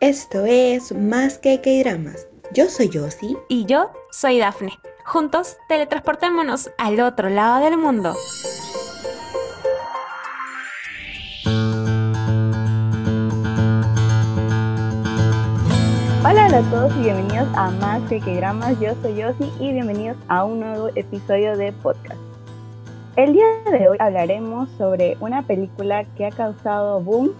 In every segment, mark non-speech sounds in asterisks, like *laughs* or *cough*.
Esto es Más que K-Dramas. Yo soy Yossi. Y yo soy Dafne. Juntos teletransportémonos al otro lado del mundo. Hola a todos y bienvenidos a Más que K-Dramas. Yo soy Yossi y bienvenidos a un nuevo episodio de podcast. El día de hoy hablaremos sobre una película que ha causado boom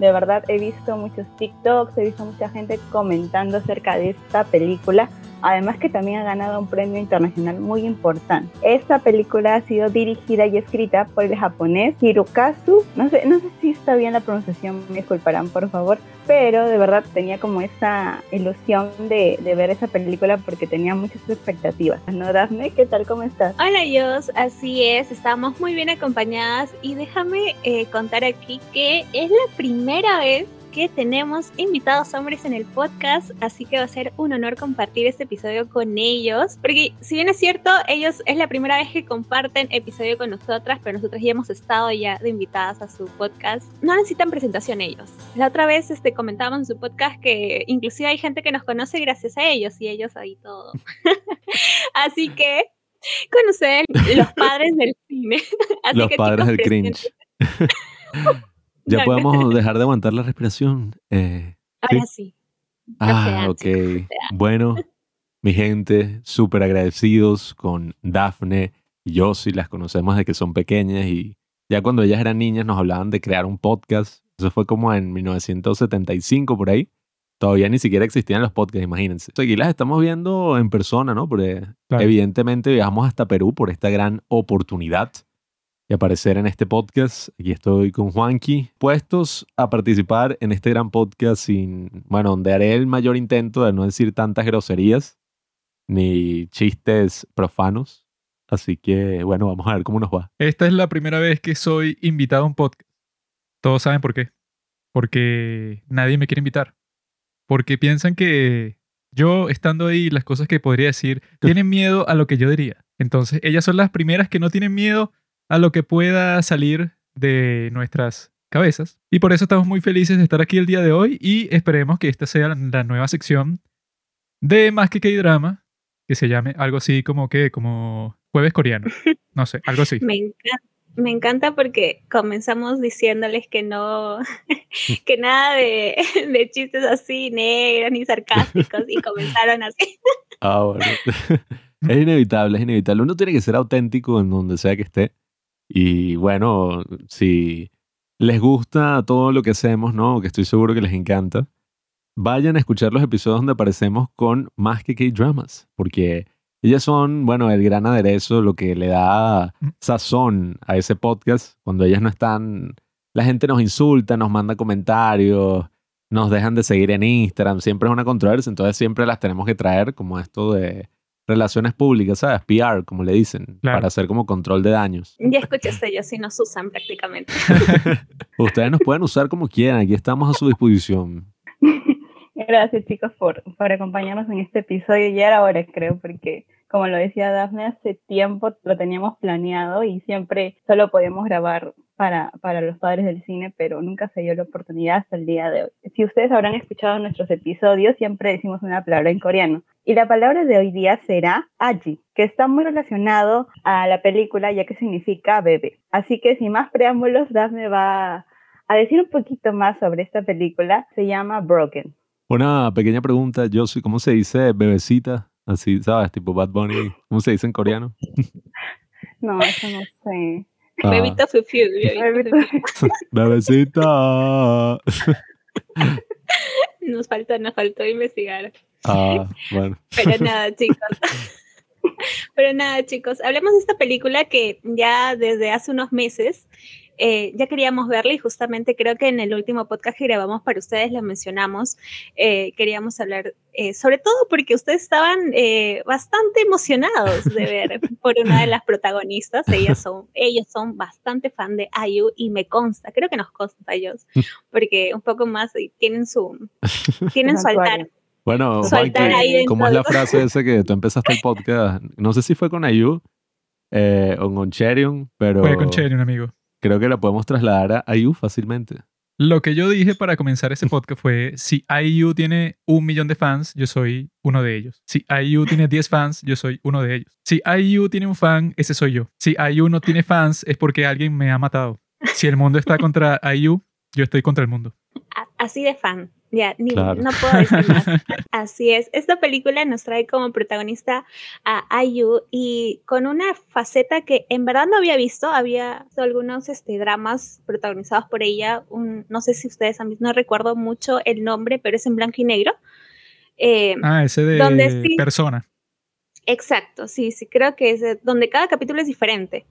de verdad he visto muchos TikToks, he visto mucha gente comentando acerca de esta película. Además que también ha ganado un premio internacional muy importante. Esta película ha sido dirigida y escrita por el japonés Hirokazu. No sé, no sé si está bien la pronunciación, me disculparán por favor. Pero de verdad tenía como esa ilusión de, ver esa película porque tenía muchas expectativas. ¿No, Daphne? ¿Qué tal? ¿Cómo estás? Hola, Yos. Así es, estamos muy bien acompañadas. Y déjame eh, contar aquí que es la primera vez que tenemos invitados hombres en el podcast, así que va a ser un honor compartir este episodio con ellos, porque si bien es cierto, ellos es la primera vez que comparten episodio con nosotras, pero nosotros ya hemos estado ya de invitadas a su podcast, no necesitan presentación ellos. La otra vez este, comentábamos en su podcast que inclusive hay gente que nos conoce gracias a ellos y ellos ahí todo. *laughs* así que con ustedes, los padres del cine. *laughs* los padres del cringe. *laughs* Ya podemos dejar de aguantar la respiración. Eh, Ahora sí. Ah, ok. Bueno, *laughs* mi gente, súper agradecidos con Dafne y yo, si las conocemos de que son pequeñas y ya cuando ellas eran niñas nos hablaban de crear un podcast. Eso fue como en 1975 por ahí. Todavía ni siquiera existían los podcasts, imagínense. Aquí las estamos viendo en persona, ¿no? Porque evidentemente viajamos hasta Perú por esta gran oportunidad y aparecer en este podcast. Aquí estoy con Juanqui, puestos a participar en este gran podcast sin, bueno, donde haré el mayor intento de no decir tantas groserías ni chistes profanos. Así que, bueno, vamos a ver cómo nos va. Esta es la primera vez que soy invitado a un podcast. Todos saben por qué. Porque nadie me quiere invitar. Porque piensan que yo, estando ahí, las cosas que podría decir, tienen miedo a lo que yo diría. Entonces, ellas son las primeras que no tienen miedo a lo que pueda salir de nuestras cabezas. Y por eso estamos muy felices de estar aquí el día de hoy y esperemos que esta sea la nueva sección de Más que K-Drama, que se llame algo así como que, como jueves coreano. *laughs* No sé, algo así. Me encanta. Me encanta porque comenzamos diciéndoles que no, *laughs* que nada de, *laughs* de chistes así negros ni sarcásticos y comenzaron así. Ah, bueno. Es inevitable, es inevitable. Uno tiene que ser auténtico en donde sea que esté. Y bueno, si les gusta todo lo que hacemos, ¿no? Que estoy seguro que les encanta, vayan a escuchar los episodios donde aparecemos con más que K-Dramas, porque ellas son, bueno, el gran aderezo, lo que le da mm. sazón a ese podcast. Cuando ellas no están, la gente nos insulta, nos manda comentarios, nos dejan de seguir en Instagram, siempre es una controversia, entonces siempre las tenemos que traer como esto de relaciones públicas, ¿sabes? PR, como le dicen, para hacer como control de daños. Ya escuchaste ellos, si nos usan prácticamente. *laughs* Ustedes nos pueden usar como quieran, aquí estamos a su disposición. *laughs* Gracias chicos por, por acompañarnos en este episodio. Ya era hora, creo, porque como lo decía Dafne, hace tiempo lo teníamos planeado y siempre solo podíamos grabar para, para los padres del cine, pero nunca se dio la oportunidad hasta el día de hoy. Si ustedes habrán escuchado nuestros episodios, siempre decimos una palabra en coreano. Y la palabra de hoy día será aji, que está muy relacionado a la película ya que significa bebé. Así que sin más preámbulos, Daphne va a decir un poquito más sobre esta película. Se llama Broken. Una pequeña pregunta, Josie, ¿cómo se dice bebecita? Así, ¿sabes? Tipo Bad Bunny. ¿Cómo se dice en coreano? *laughs* no, eso no sé. Ah. Bebito fufiu. *laughs* Bebecita. *laughs* nos faltó, nos faltó investigar. Ah, bueno. Pero nada, chicos. Pero nada, chicos, hablemos de esta película que ya desde hace unos meses eh, ya queríamos verla y justamente creo que en el último podcast que grabamos para ustedes la mencionamos. Eh, queríamos hablar, eh, sobre todo porque ustedes estaban bastante emocionados de ver por una de las protagonistas. Ellas son, ellos son bastante fan de IU y me consta, creo que nos consta a ellos, porque un poco más tienen su, tienen su altar. Bueno, ¿cómo es la frase esa que tú empezaste el podcast? No sé si fue con IU o con Cherion, pero... Fue con Cherion, amigo creo que la podemos trasladar a IU fácilmente. Lo que yo dije para comenzar ese podcast fue, si IU tiene un millón de fans, yo soy uno de ellos. Si IU tiene 10 fans, yo soy uno de ellos. Si IU tiene un fan, ese soy yo. Si IU no tiene fans, es porque alguien me ha matado. Si el mundo está contra IU, yo estoy contra el mundo. Así de fan. Ya, ni, no puedo decir más. *laughs* Así es. Esta película nos trae como protagonista a Ayu y con una faceta que en verdad no había visto. Había algunos este, dramas protagonizados por ella. Un, no sé si ustedes han visto, no recuerdo mucho el nombre, pero es en blanco y negro. Eh, ah, ese de persona. Exacto, sí, sí, creo que es donde cada capítulo es diferente.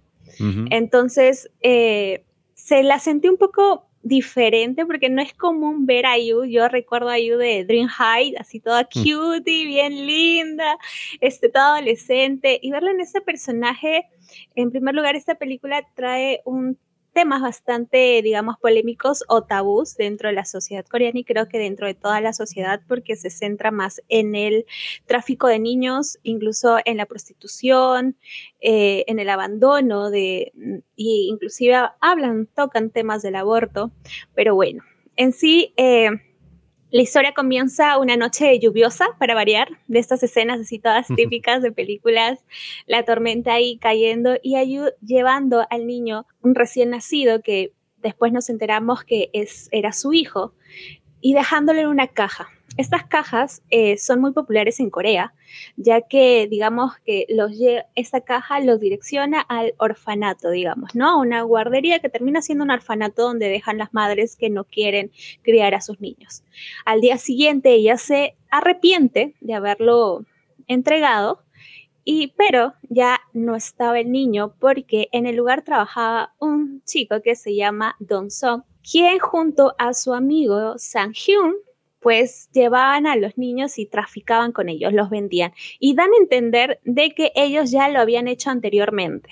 Entonces, eh, se la sentí un poco diferente porque no es común ver a Yu. Yo recuerdo a Yu de Dream High, así toda mm. cute y bien linda, este, toda adolescente. Y verla en ese personaje, en primer lugar, esta película trae un temas bastante, digamos, polémicos o tabús dentro de la sociedad coreana y creo que dentro de toda la sociedad porque se centra más en el tráfico de niños, incluso en la prostitución, eh, en el abandono de, y inclusive hablan, tocan temas del aborto, pero bueno, en sí... Eh, la historia comienza una noche lluviosa, para variar, de estas escenas así todas típicas de películas, la tormenta ahí cayendo y llevando al niño, un recién nacido que después nos enteramos que es, era su hijo, y dejándolo en una caja. Estas cajas eh, son muy populares en Corea, ya que digamos que esta caja los direcciona al orfanato, digamos, ¿no? Una guardería que termina siendo un orfanato donde dejan las madres que no quieren criar a sus niños. Al día siguiente ella se arrepiente de haberlo entregado, y, pero ya no estaba el niño porque en el lugar trabajaba un chico que se llama Don Song, quien junto a su amigo Sang Hyun pues llevaban a los niños y traficaban con ellos, los vendían y dan a entender de que ellos ya lo habían hecho anteriormente.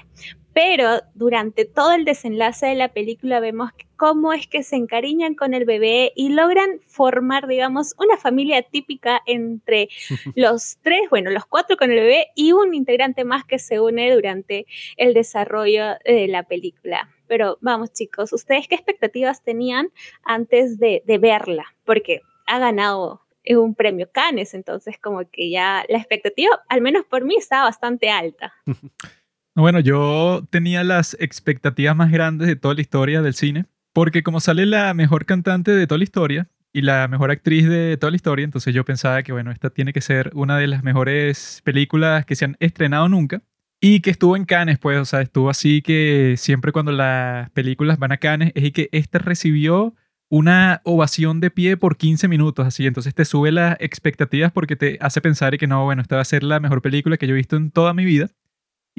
Pero durante todo el desenlace de la película vemos cómo es que se encariñan con el bebé y logran formar, digamos, una familia típica entre *laughs* los tres, bueno, los cuatro con el bebé y un integrante más que se une durante el desarrollo de la película. Pero vamos chicos, ¿ustedes qué expectativas tenían antes de, de verla? Porque ha ganado un premio Cannes, entonces como que ya la expectativa, al menos por mí, estaba bastante alta. *laughs* Bueno, yo tenía las expectativas más grandes de toda la historia del cine, porque como sale la mejor cantante de toda la historia y la mejor actriz de toda la historia, entonces yo pensaba que, bueno, esta tiene que ser una de las mejores películas que se han estrenado nunca y que estuvo en Cannes, pues, o sea, estuvo así que siempre cuando las películas van a Cannes es que esta recibió una ovación de pie por 15 minutos, así. Entonces te sube las expectativas porque te hace pensar que no, bueno, esta va a ser la mejor película que yo he visto en toda mi vida.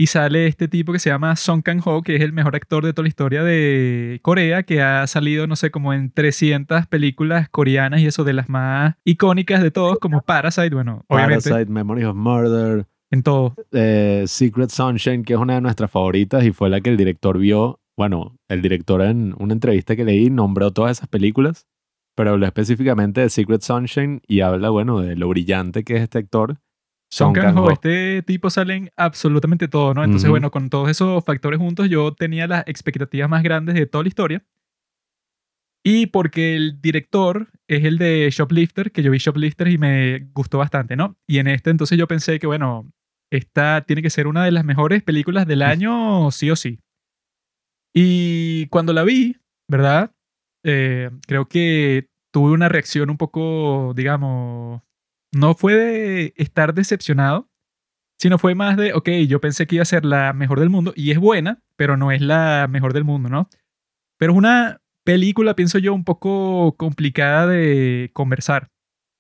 Y sale este tipo que se llama Song Kang-ho, que es el mejor actor de toda la historia de Corea, que ha salido, no sé, como en 300 películas coreanas y eso de las más icónicas de todos, como Parasite, bueno, obviamente. Parasite, Memories of Murder. En todo. Eh, Secret Sunshine, que es una de nuestras favoritas y fue la que el director vio bueno, el director en una entrevista que leí nombró todas esas películas, pero habló específicamente de Secret Sunshine y habla, bueno, de lo brillante que es este actor. Son Kang-ho, este tipo salen absolutamente todo, ¿no? Entonces, bueno, con todos esos factores juntos, yo tenía las expectativas más grandes de toda la historia. Y porque el director es el de Shoplifter, que yo vi Shoplifter y me gustó bastante, ¿no? Y en este entonces yo pensé que, bueno, esta tiene que ser una de las mejores películas del año, sí o sí. Y cuando la vi, ¿verdad? Eh, creo que tuve una reacción un poco, digamos, no fue de estar decepcionado, sino fue más de, ok, yo pensé que iba a ser la mejor del mundo y es buena, pero no es la mejor del mundo, ¿no? Pero es una película, pienso yo, un poco complicada de conversar,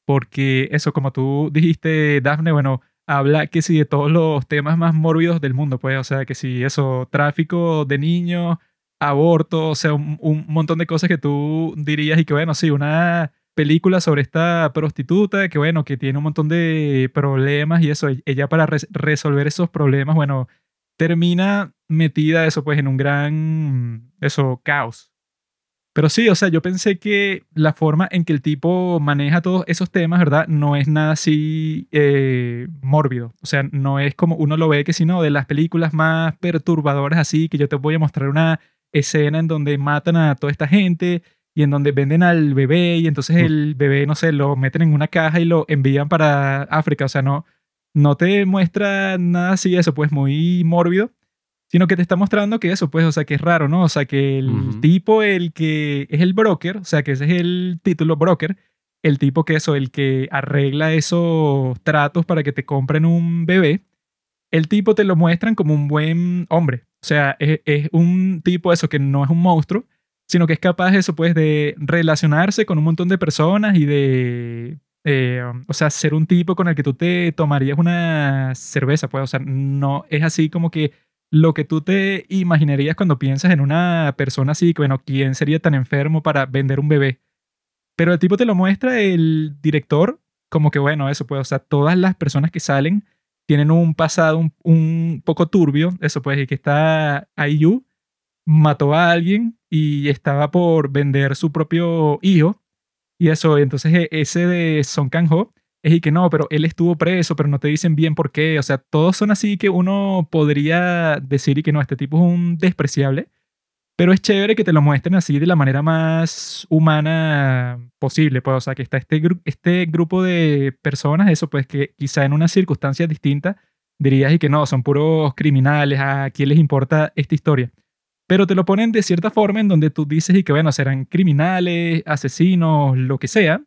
porque eso, como tú dijiste, Daphne, bueno, habla que sí de todos los temas más mórbidos del mundo, pues, o sea, que si eso, tráfico de niños, aborto, o sea, un, montón de cosas que tú dirías y que, bueno, sí, una película sobre esta prostituta que, bueno, que tiene un montón de problemas y eso, ella para resolver esos problemas, bueno, termina metida eso, pues, en un gran, eso, caos. Pero sí, o sea, yo pensé que la forma en que el tipo maneja todos esos temas, ¿verdad? No es nada así eh, mórbido. O sea, no es como uno lo ve que sino de las películas más perturbadoras así, que yo te voy a mostrar una escena en donde matan a toda esta gente y en donde venden al bebé y entonces el bebé, no sé, lo meten en una caja y lo envían para África. O sea, no, no te muestra nada así, eso pues muy mórbido, sino que te está mostrando que eso, pues, o sea, que es raro, ¿no? O sea, que el tipo, el que es el broker, o sea, que ese es el título broker, el tipo que eso, el que arregla esos tratos para que te compren un bebé, el tipo te lo muestran como un buen hombre. O sea, es, un tipo eso que no es un monstruo, sino que es capaz eso, pues, de relacionarse con un montón de personas y de eh, o sea, ser un tipo con el que tú te tomarías una cerveza, pues, o sea, no es así como que lo que tú te imaginarías cuando piensas en una persona así, que bueno, ¿quién sería tan enfermo para vender un bebé? Pero el tipo te lo muestra el director como que bueno, eso pues, o sea, todas las personas que salen tienen un pasado un, poco turbio, eso pues, y que está IU, mató a alguien y estaba por vender su propio hijo y eso, entonces e, ese de Son Kang-ho es y que no, pero él estuvo preso, pero no te dicen bien por qué. O sea, todos son así que uno podría decir y que no, este tipo es un despreciable. Pero es chévere que te lo muestren así de la manera más humana posible. Pues, o sea, que está este, este grupo de personas, eso pues que quizá en unas circunstancias distintas dirías y que no, son puros criminales, a quién les importa esta historia pero te lo ponen de cierta forma en donde tú dices y que, bueno, serán criminales, asesinos, lo que sea,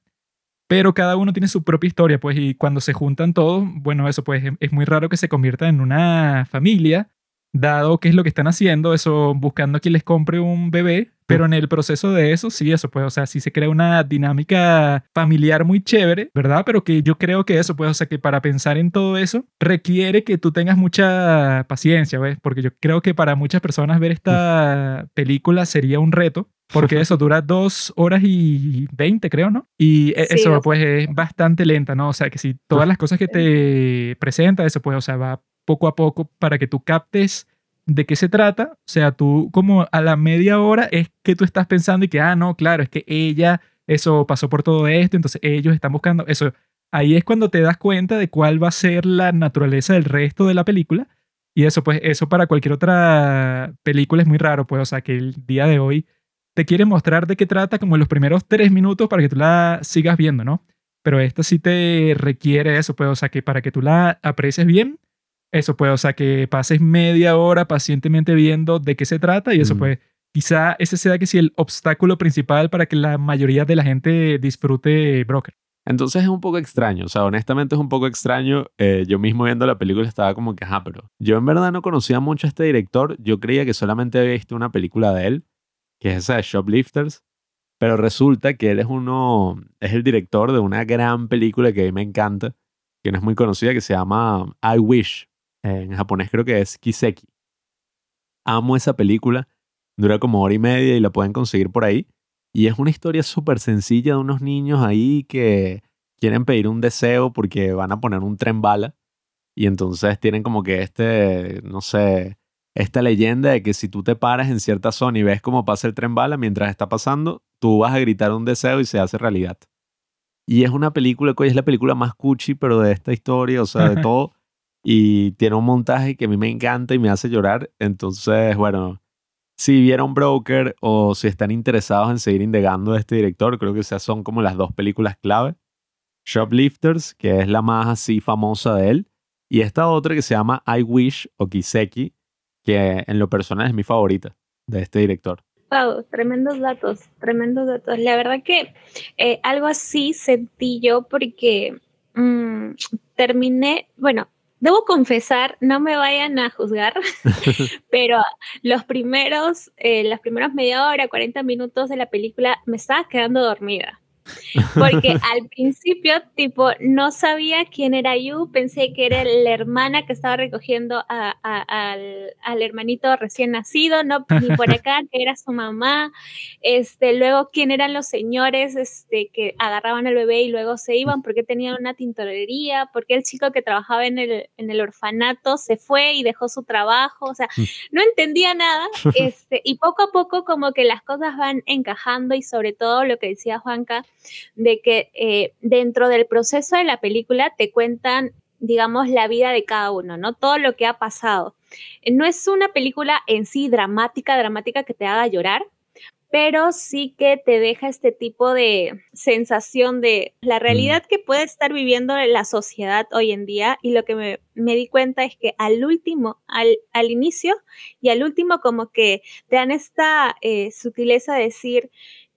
pero cada uno tiene su propia historia, pues, y cuando se juntan todos, bueno, eso pues es muy raro que se convierta en una familia, dado que es lo que están haciendo, eso buscando a quien les compre un bebé, pero en el proceso de eso, sí, eso pues, o sea, sí se crea una dinámica familiar muy chévere, ¿verdad? Pero que yo creo que eso, pues, o sea, que para pensar en todo eso requiere que tú tengas mucha paciencia, ¿ves? Porque yo creo que para muchas personas ver esta película sería un reto, porque *laughs* eso dura dos horas y veinte, creo, ¿no? Y e, eso, pues, es bastante lenta, ¿no? O sea, que si todas las cosas que te presenta, eso, pues, o sea, va poco a poco para que tú captes de qué se trata. O sea, tú como a la media hora es que tú estás pensando y que, ah, no, claro, es que ella, eso pasó por todo esto, entonces ellos están buscando eso. Ahí es cuando te das cuenta de cuál va a ser la naturaleza del resto de la película. Y eso, pues, eso para cualquier otra película es muy raro, pues, o sea, que el día de hoy te quiere mostrar de qué trata como en los primeros tres minutos para que tú la sigas viendo, ¿no? Pero esta sí te requiere eso, pues, o sea, que para que tú la aprecies bien, eso pues, o sea, que pases media hora pacientemente viendo de qué se trata y eso pues, quizá ese sea que sí el obstáculo principal para que la mayoría de la gente disfrute Broker. Entonces es un poco extraño, o sea, honestamente es un poco extraño. Eh, yo mismo viendo la película estaba como que, ajá, pero yo en verdad no conocía mucho a este director. Yo creía que solamente había visto una película de él, que es esa de Shoplifters. Pero resulta que él es uno, es el director de una gran película que a mí me encanta, que no es muy conocida, que se llama I Wish, en japonés creo que es Kiseki. Amo esa película. Dura como hora y media y la pueden conseguir por ahí. Y es una historia súper sencilla de unos niños ahí que quieren pedir un deseo porque van a poner un tren bala. Y entonces tienen como que este, no sé, esta leyenda de que si tú te paras en cierta zona y ves cómo pasa el tren bala mientras está pasando, tú vas a gritar un deseo y se hace realidad. Y es una película, que es la película más cuchi, pero de esta historia, o sea, de *laughs* todo y tiene un montaje que a mí me encanta y me hace llorar. Entonces, bueno, si vieron Broker o si están interesados en seguir indagando de este director, creo que esas son como las dos películas clave. Shoplifters, que es la más así famosa de él, y esta otra que se llama I Wish o Kiseki, que en lo personal es mi favorita de este director. Wow, tremendos datos, tremendos datos. La verdad que eh, algo así sentí yo porque mm, terminé, bueno, Debo confesar, no me vayan a juzgar, *laughs* pero los primeros, eh, las primeras media hora, 40 minutos de la película me estaba quedando dormida. *laughs* Porque al principio, tipo, no sabía quién era Yu, pensé que era la hermana que estaba recogiendo al, hermanito recién nacido, no ni por *laughs* acá, que era su mamá. Este, luego, quién eran los señores este, que agarraban al bebé y luego se iban, porque tenían una tintorería, porque el chico que trabajaba en el, en el orfanato se fue y dejó su trabajo, o sea, mm. no entendía nada. *laughs* Este, y poco a poco, como que las cosas van encajando y sobre todo lo que decía Juanca, de que eh, dentro del proceso de la película te cuentan, digamos, la vida de cada uno, ¿no? Todo lo que ha pasado. No es una película en sí dramática, dramática que te haga llorar, pero sí que te deja este tipo de sensación de la Mm. realidad que puede estar viviendo la sociedad hoy en día y lo que me, me di cuenta es que al último, al, al inicio y al último como que te dan esta eh, sutileza de decir,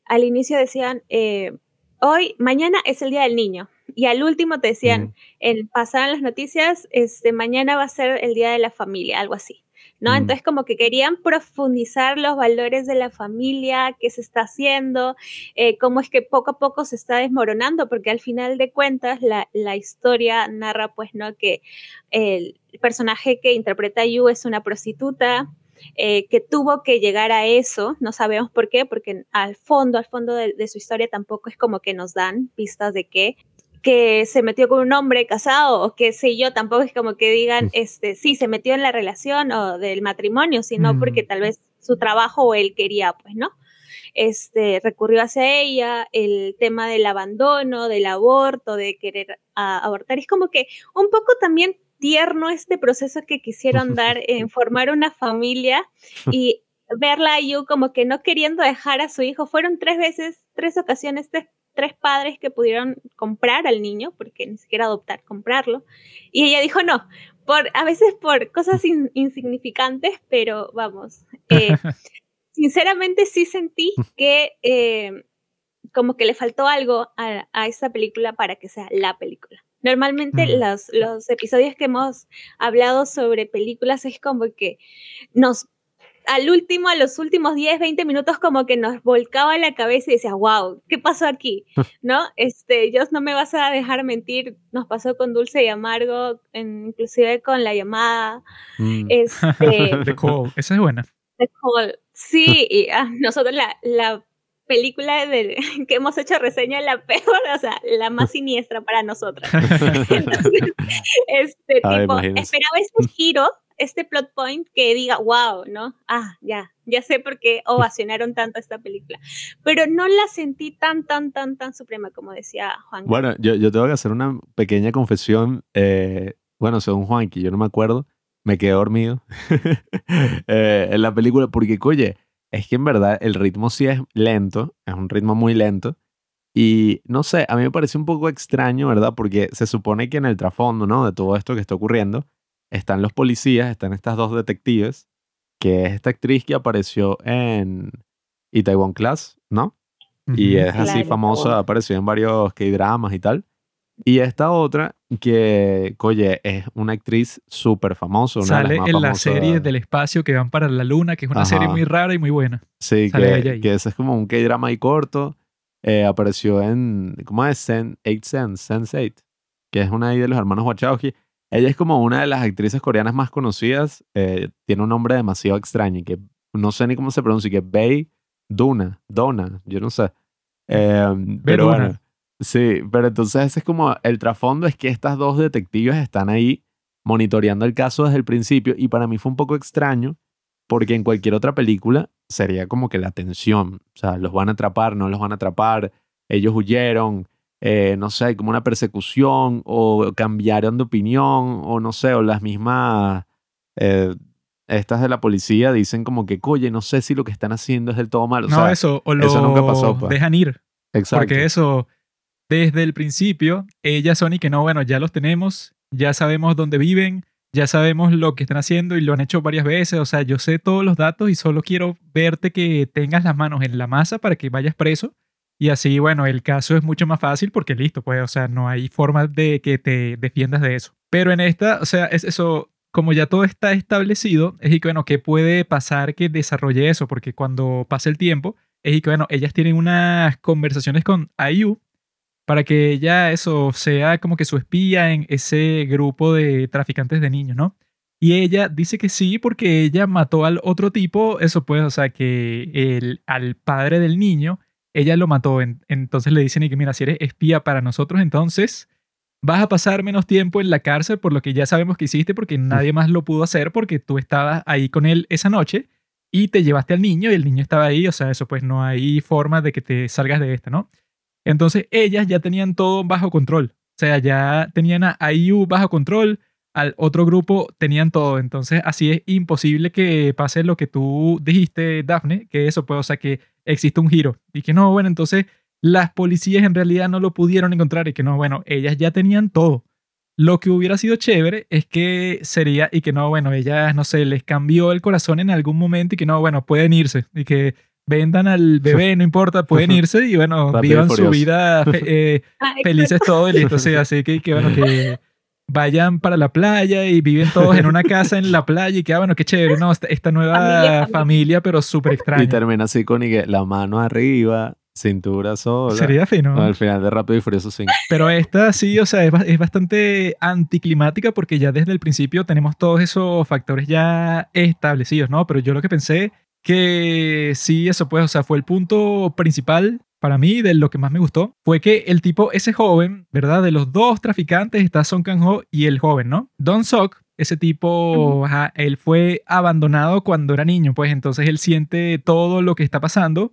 al inicio decían, eh, hoy, mañana es el Día del Niño. Y al último te decían, Mm. en, pasaban las noticias, este, mañana va a ser el Día de la Familia, algo así. ¿no? Entonces como que querían profundizar los valores de la familia, qué se está haciendo, eh, cómo es que poco a poco se está desmoronando, porque al final de cuentas la, la historia narra pues, ¿no? Que el personaje que interpreta a Yu es una prostituta, eh, que tuvo que llegar a eso, no sabemos por qué, porque al fondo, al fondo de, de, su historia tampoco es como que nos dan pistas de qué, que se metió con un hombre casado o qué sé yo, tampoco es como que digan, este, sí, se metió en la relación o del matrimonio, sino mm. porque tal vez su trabajo o él quería, pues, ¿no? Este, recurrió hacia ella, el tema del abandono, del aborto, de querer a, abortar, es como que un poco también tierno este proceso que quisieron *laughs* dar en formar una familia *laughs* y verla a Yu como que no queriendo dejar a su hijo. Fueron tres veces, tres ocasiones, tres, tres padres que pudieron comprar al niño, porque ni siquiera adoptar, comprarlo. Y ella dijo no, por, a veces por cosas in, insignificantes, pero vamos, eh, *laughs* sinceramente sí sentí que eh, como que le faltó algo a, a esa película para que sea la película. Normalmente mm. los, los, episodios que hemos hablado sobre películas es como que nos, al último, a los últimos 10, 20 minutos como que nos volcaba la cabeza y decía, wow, ¿qué pasó aquí? *laughs* ¿No? Este, Dios, no me vas a dejar mentir, nos pasó con Dulce y Amargo, en, inclusive con la llamada. Mm. Este, *laughs* The Call, esa es buena. The Call, sí, y ah, nosotros la, la película de, *laughs* que hemos hecho reseña la peor, o sea, la más *laughs* siniestra para nosotras. *laughs* Entonces, este tipo, imagínense. esperaba este giro, este plot point que diga, wow, ¿no? Ah, ya, ya sé por qué ovacionaron tanto esta película. Pero no la sentí tan, tan, tan, tan suprema como decía Juan. Bueno, yo, yo tengo que hacer una pequeña confesión. eh, bueno, según Juanqui, yo no me acuerdo. Me quedé dormido eh, en la película porque, oye, es que en verdad el ritmo sí es lento, es un ritmo muy lento. Y no sé, a mí me parece un poco extraño, ¿verdad? Porque se supone que en el trasfondo, ¿no? De todo esto que está ocurriendo, están los policías, están estas dos detectives, que es esta actriz que apareció en Itaewon Class, ¿no? Y es así Claro. famosa, apareció en varios K-dramas y tal. Y esta otra, que, oye, es una actriz súper famosa. Una de las Sale más en la serie del espacio que van para la luna, que es una Ajá. serie muy rara y muy buena. Sí, sale que, que ese es como un K-drama ahí corto. Eh, apareció en, ¿cómo es? Sen, Eight Sense, Sense Eight, que es una de los hermanos Wachowski. Ella es como una de las actrices coreanas más conocidas. eh, tiene un nombre demasiado extraño y que no sé ni cómo se pronuncia, que Bei Duna, Dona, yo no sé. Eh, pero bueno, sí, pero entonces ese es como el trasfondo es que estas dos detectives están ahí monitoreando el caso desde el principio y para mí fue un poco extraño porque en cualquier otra película sería como que la tensión, o sea, los van a atrapar, no los van a atrapar, ellos huyeron, eh, no sé, como una persecución o cambiaron de opinión o no sé, o las mismas, eh, estas de la policía dicen como que, oye, no sé si lo que están haciendo es del todo malo. O no, sea, eso, o lo eso nunca pasó, pues. dejan ir. exacto. Porque eso, desde el principio, ella, Sony, que no, bueno, ya los tenemos, ya sabemos dónde viven, ya sabemos lo que están haciendo y lo han hecho varias veces. O sea, yo sé todos los datos y solo quiero verte que tengas las manos en la masa para que vayas preso. Y así, bueno, el caso es mucho más fácil porque listo, pues, o sea, no hay forma de que te defiendas de eso. Pero en esta, o sea, es eso, como ya todo está establecido, es y que, bueno, ¿qué puede pasar que desarrolle eso? Porque cuando pasa el tiempo, es y que, bueno, ellas tienen unas conversaciones con IU para que ella, eso, sea como que su espía en ese grupo de traficantes de niños, ¿no? Y ella dice que sí porque ella mató al otro tipo, eso pues, o sea, que el, al padre del niño, ella lo mató. En- entonces le dicen y que, mira, si eres espía para nosotros, entonces vas a pasar menos tiempo en la cárcel por lo que ya sabemos que hiciste porque nadie más lo pudo hacer porque tú estabas ahí con él esa noche y te llevaste al niño y el niño estaba ahí, o sea, eso pues no hay forma de que te salgas de esta, ¿no? Entonces ellas ya tenían todo bajo control, o sea, ya tenían a IU bajo control, al otro grupo tenían todo, entonces así es imposible que pase lo que tú dijiste, Daphne, que eso pues, o sea, que existe un giro. Y que no, bueno, entonces las policías en realidad no lo pudieron encontrar y que no, bueno, ellas ya tenían todo. Lo que hubiera sido chévere es que sería, y que no, bueno, ellas, no sé, les cambió el corazón en algún momento y que no, bueno, pueden irse y que vendan al bebé, no importa, pueden irse y bueno, vivan su vida *laughs* eh, felices todos y listo. así que, que, bueno, que vayan para la playa y viven todos en una casa en la playa y que, ah, bueno, qué chévere, ¿no? Esta, nueva familia, pero súper extraña. Y termina así con la mano arriba, cintura sola. Sería fino. al final de Rápido y Furioso 5. Pero esta sí, o sea, es, es, bastante anticlimática porque ya desde el principio tenemos todos esos factores ya establecidos, ¿no? Pero yo lo que pensé que sí, eso pues, o sea, fue el punto principal para mí de lo que más me gustó fue que el tipo, ese joven, ¿verdad? De los dos traficantes está Son Kang-ho y el joven, ¿no? Don Sok, ese tipo, ajá, él fue abandonado cuando era niño, pues entonces él siente todo lo que está pasando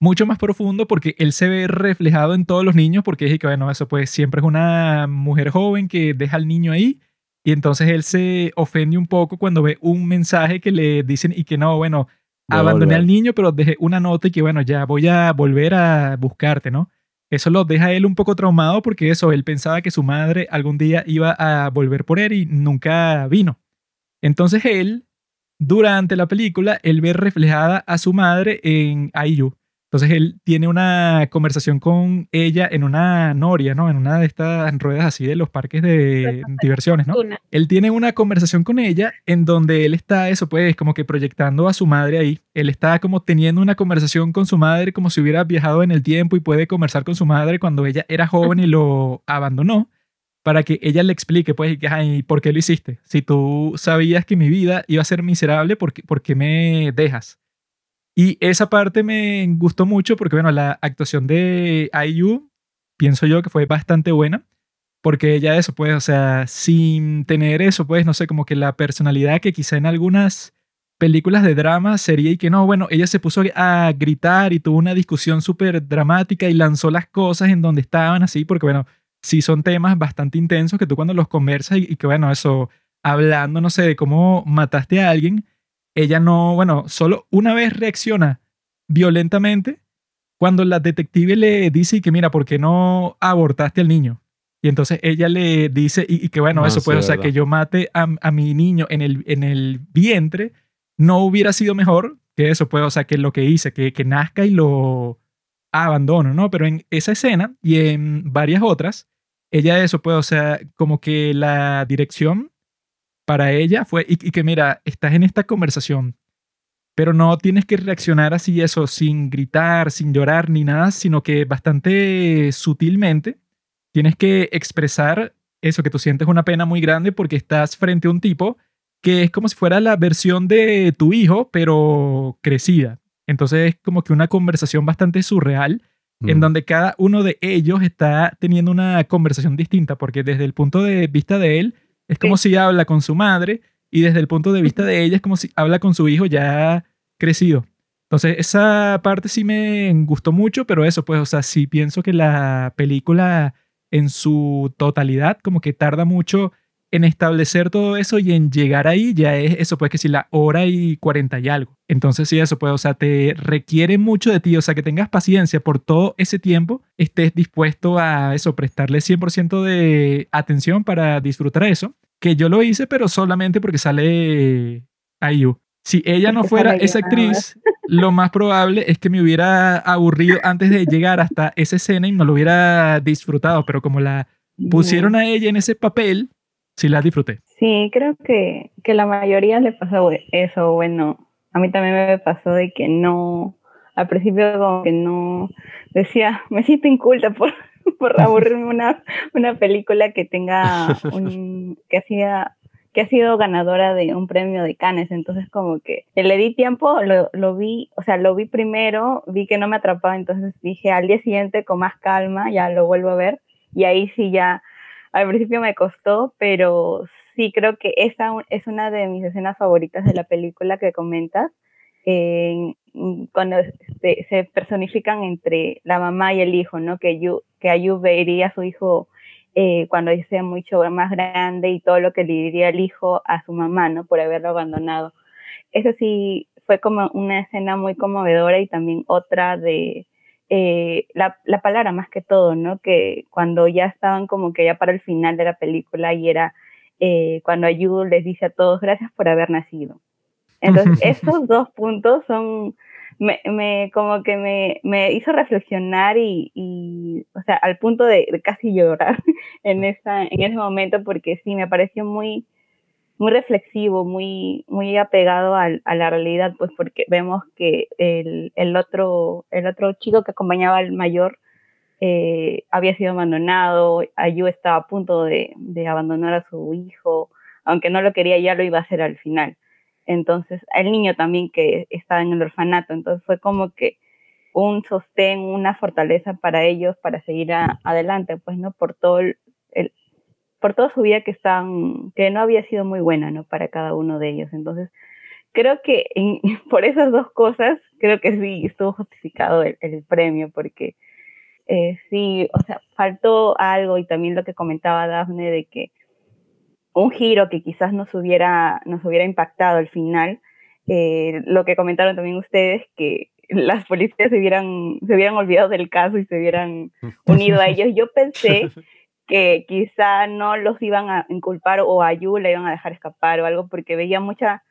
mucho más profundo porque él se ve reflejado en todos los niños porque es que, bueno, eso pues siempre es una mujer joven que deja al niño ahí y entonces él se ofende un poco cuando ve un mensaje que le dicen y que no, bueno, abandoné al niño, pero dejé una nota y que bueno, ya voy a volver a buscarte, ¿no? Eso lo deja él un poco traumado porque eso, él pensaba que su madre algún día iba a volver por él y nunca vino. Entonces él, durante la película, él ve reflejada a su madre en Ayu. Entonces él tiene una conversación con ella en una noria, ¿no? En una de estas ruedas así de los parques de diversiones, ¿no? Él tiene una conversación con ella en donde él está, eso pues, como que proyectando a su madre ahí. Él está como teniendo una conversación con su madre como si hubiera viajado en el tiempo y puede conversar con su madre cuando ella era joven y lo abandonó para que ella le explique, pues, ay, ¿por qué lo hiciste? Si tú sabías que mi vida iba a ser miserable, ¿por qué, ¿por qué me dejas? Y esa parte me gustó mucho porque, bueno, la actuación de IU, pienso yo que fue bastante buena, porque ella eso, pues, o sea, sin tener eso, pues, no sé, como que la personalidad que quizá en algunas películas de drama sería y que no, bueno, ella se puso a gritar y tuvo una discusión súper dramática y lanzó las cosas en donde estaban así, porque, bueno, sí son temas bastante intensos que tú cuando los conversas y, y que, bueno, eso, hablando, no sé, de cómo mataste a alguien, ella no, bueno, solo una vez reacciona violentamente cuando la detective le dice que mira, ¿por qué no abortaste al niño? Y entonces ella le dice, y, que bueno, eso puede, o sea, que yo mate a, mi niño en el, en el vientre, no hubiera sido mejor que eso, puede, o sea, que lo que hice, que, que nazca y lo abandono, ¿no? Pero en esa escena y en varias otras, ella eso puede, o sea, como que la dirección para ella fue, y, que mira, estás en esta conversación, pero no tienes que reaccionar así eso, sin gritar, sin llorar ni nada, sino que bastante sutilmente tienes que expresar eso, que tú sientes una pena muy grande porque estás frente a un tipo que es como si fuera la versión de tu hijo, pero crecida. Entonces es como que una conversación bastante surreal en mm. donde cada uno de ellos está teniendo una conversación distinta, porque desde el punto de vista de él, es como si habla con su madre y desde el punto de vista de ella es como si habla con su hijo ya crecido. Entonces, esa parte sí me gustó mucho, pero eso, pues, o sea, sí pienso que la película en su totalidad como que tarda mucho en establecer todo eso y en llegar ahí ya es eso, pues que si la hora y cuarenta y algo. Entonces sí, eso pues, o sea, te requiere mucho de ti, o sea, que tengas paciencia por todo ese tiempo, estés dispuesto a eso, prestarle 100% de atención para disfrutar eso, que yo lo hice, pero solamente porque sale IU. Si ella no fuera esa actriz, *laughs* lo más probable es que me hubiera aburrido antes de llegar hasta esa escena y no lo hubiera disfrutado, pero como la pusieron a ella en ese papel, sí la disfruté. Sí, creo que, que la mayoría le pasó eso. Bueno, a mí también me pasó de que no, al principio como que no, decía, *laughs* me siento inculta por, *laughs* por aburrirme una, una película que tenga un, *laughs* que hacía que ha sido ganadora de un premio de Cannes, entonces como que le di tiempo, lo, lo, vi, o sea, lo vi primero, vi que no me atrapaba, entonces dije al día siguiente con más calma, ya lo vuelvo a ver, y ahí sí ya al principio me costó, pero sí creo que esa es una de mis escenas favoritas de la película que comentas, cuando se, personifican entre la mamá y el hijo, ¿no? Que, Yu, que Ayu vería a su hijo eh, cuando sea mucho más grande y todo lo que le diría el hijo a su mamá, ¿no? Por haberlo abandonado. Eso sí fue como una escena muy conmovedora y también otra de eh, la, la, palabra más que todo, ¿no? Que cuando ya estaban como que ya para el final de la película y era eh, cuando Ayu les dice a todos gracias por haber nacido. Entonces, *laughs* estos dos puntos son, me, me como que me, me, hizo reflexionar y, y, o sea, al punto de, de, casi llorar *laughs* en, esa, en ese momento, porque sí, me pareció muy, muy reflexivo, muy, muy apegado al, a la realidad, pues porque vemos que el, el, otro, el otro chico que acompañaba al mayor eh, había sido abandonado, Ayu estaba a punto de, abandonar a su hijo, aunque no lo quería, ya lo iba a hacer al final. Entonces, el niño también que estaba en el orfanato, entonces fue como que un sostén, una fortaleza para ellos para seguir a, adelante, pues, ¿no? Por todo el, por toda su vida que están, que no había sido muy buena, ¿no? Para cada uno de ellos. Entonces, creo que en, *laughs* por esas dos cosas, creo que sí estuvo justificado el, el premio, porque eh, sí, o sea, faltó algo y también lo que comentaba Dafne de que un giro que quizás nos hubiera, nos hubiera impactado al final, eh, lo que comentaron también ustedes, que las policías se hubieran, se hubieran olvidado del caso y se hubieran *laughs* unido a ellos. Yo pensé *laughs* que quizá no los iban a inculpar o a Yu la iban a dejar escapar o algo, porque veía mucha,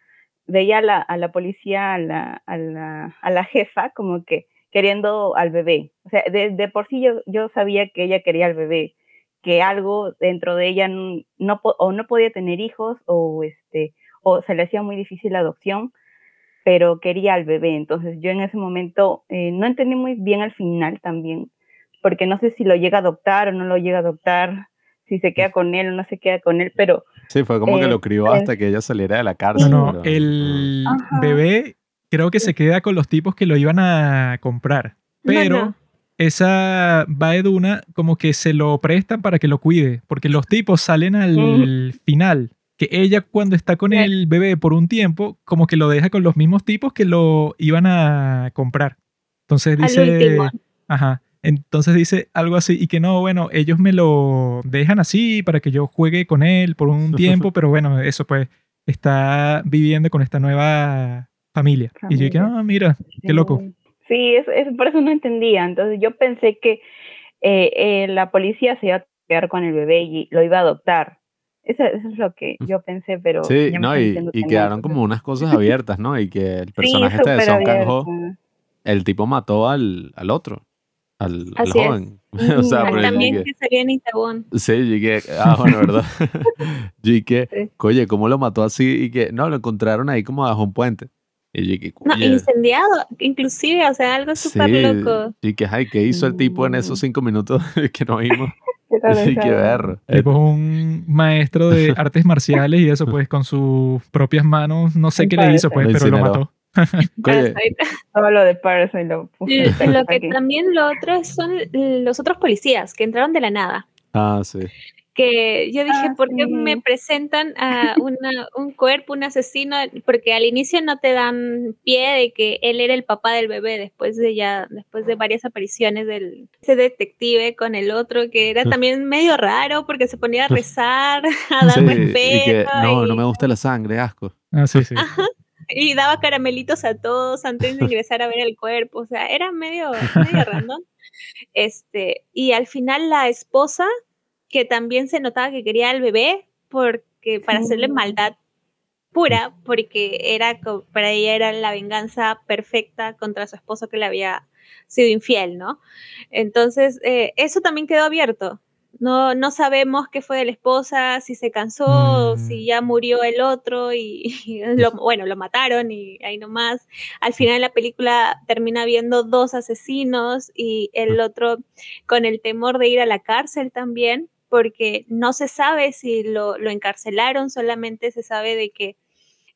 veía a la, a la policía, a la, a, la, a la jefa, como que queriendo al bebé. O sea, de, por sí yo, yo sabía que ella quería al bebé, que algo dentro de ella no, no, o no podía tener hijos o, este, o se le hacía muy difícil la adopción, pero quería al bebé. Entonces yo en ese momento eh, no entendí muy bien al final también, porque no sé si lo llega a adoptar o no lo llega a adoptar, si se queda con él o no se queda con él, pero... Sí, fue como eh, que lo crió hasta que ella saliera de la cárcel. No, no, el Ajá. bebé creo que se queda con los tipos que lo iban a comprar, pero... No, no. Esa Baeduna como que se lo prestan para que lo cuide, porque los tipos salen al final, que ella cuando está con sí. el bebé por un tiempo, como que lo deja con los mismos tipos que lo iban a comprar. Entonces dice, ajá, entonces dice algo así y que no, bueno, ellos me lo dejan así para que yo juegue con él por un *laughs* tiempo, pero bueno, eso pues está viviendo con esta nueva familia. familia. Y yo dije, ah, mira, qué loco. Sí, es, es, por eso no entendía. Entonces yo pensé que eh, eh, la policía se iba a quedar con el bebé y lo iba a adoptar. Eso, eso es lo que yo pensé, pero... Sí, no, y, y quedaron como unas cosas *laughs* abiertas, ¿no? Y que el personaje sí, este de Son Kang-ho, el tipo mató al, al otro, al, al joven. *laughs* o sea, también que salía en Itabón. Sí, que, ah, bueno, ¿verdad? *laughs* *laughs* y que, sí. oye, ¿cómo lo mató así? Y que, no, lo encontraron ahí como bajo un puente. Y que, no, incendiado, inclusive, o sea, algo súper sí, loco. Y que, ay, ¿qué hizo el tipo en esos cinco minutos que no vimos? y que ver. Tipo un maestro de artes marciales y eso, pues, con sus propias manos, no sé qué le hizo, pues, lo pero lo mató. *laughs* Todo lo de Parasite lo puse. Lo que también lo otro son los otros policías que entraron de la nada. Ah, sí que yo dije, ah, ¿por qué sí. me presentan a una, un cuerpo, un asesino? Porque al inicio no te dan pie de que él era el papá del bebé después de ya, después de varias apariciones del ese detective con el otro que era también medio raro porque se ponía a rezar, a dar sí, respeto. Y que, no, y... no me gusta la sangre, asco. Ah, sí, sí. Ajá. Y daba caramelitos a todos antes de ingresar a ver el cuerpo. O sea, era medio, medio *laughs* random. Este, y al final la esposa que también se notaba que quería al bebé porque para hacerle maldad pura, porque era para ella era la venganza perfecta contra su esposo que le había sido infiel, ¿no? Entonces, eh, eso también quedó abierto. No, no sabemos qué fue de la esposa, si se cansó, mm. si ya murió el otro y, *laughs* y lo, bueno, lo mataron y ahí nomás. Al final de la película termina viendo dos asesinos y el otro con el temor de ir a la cárcel también porque no se sabe si lo, lo encarcelaron, solamente se sabe de que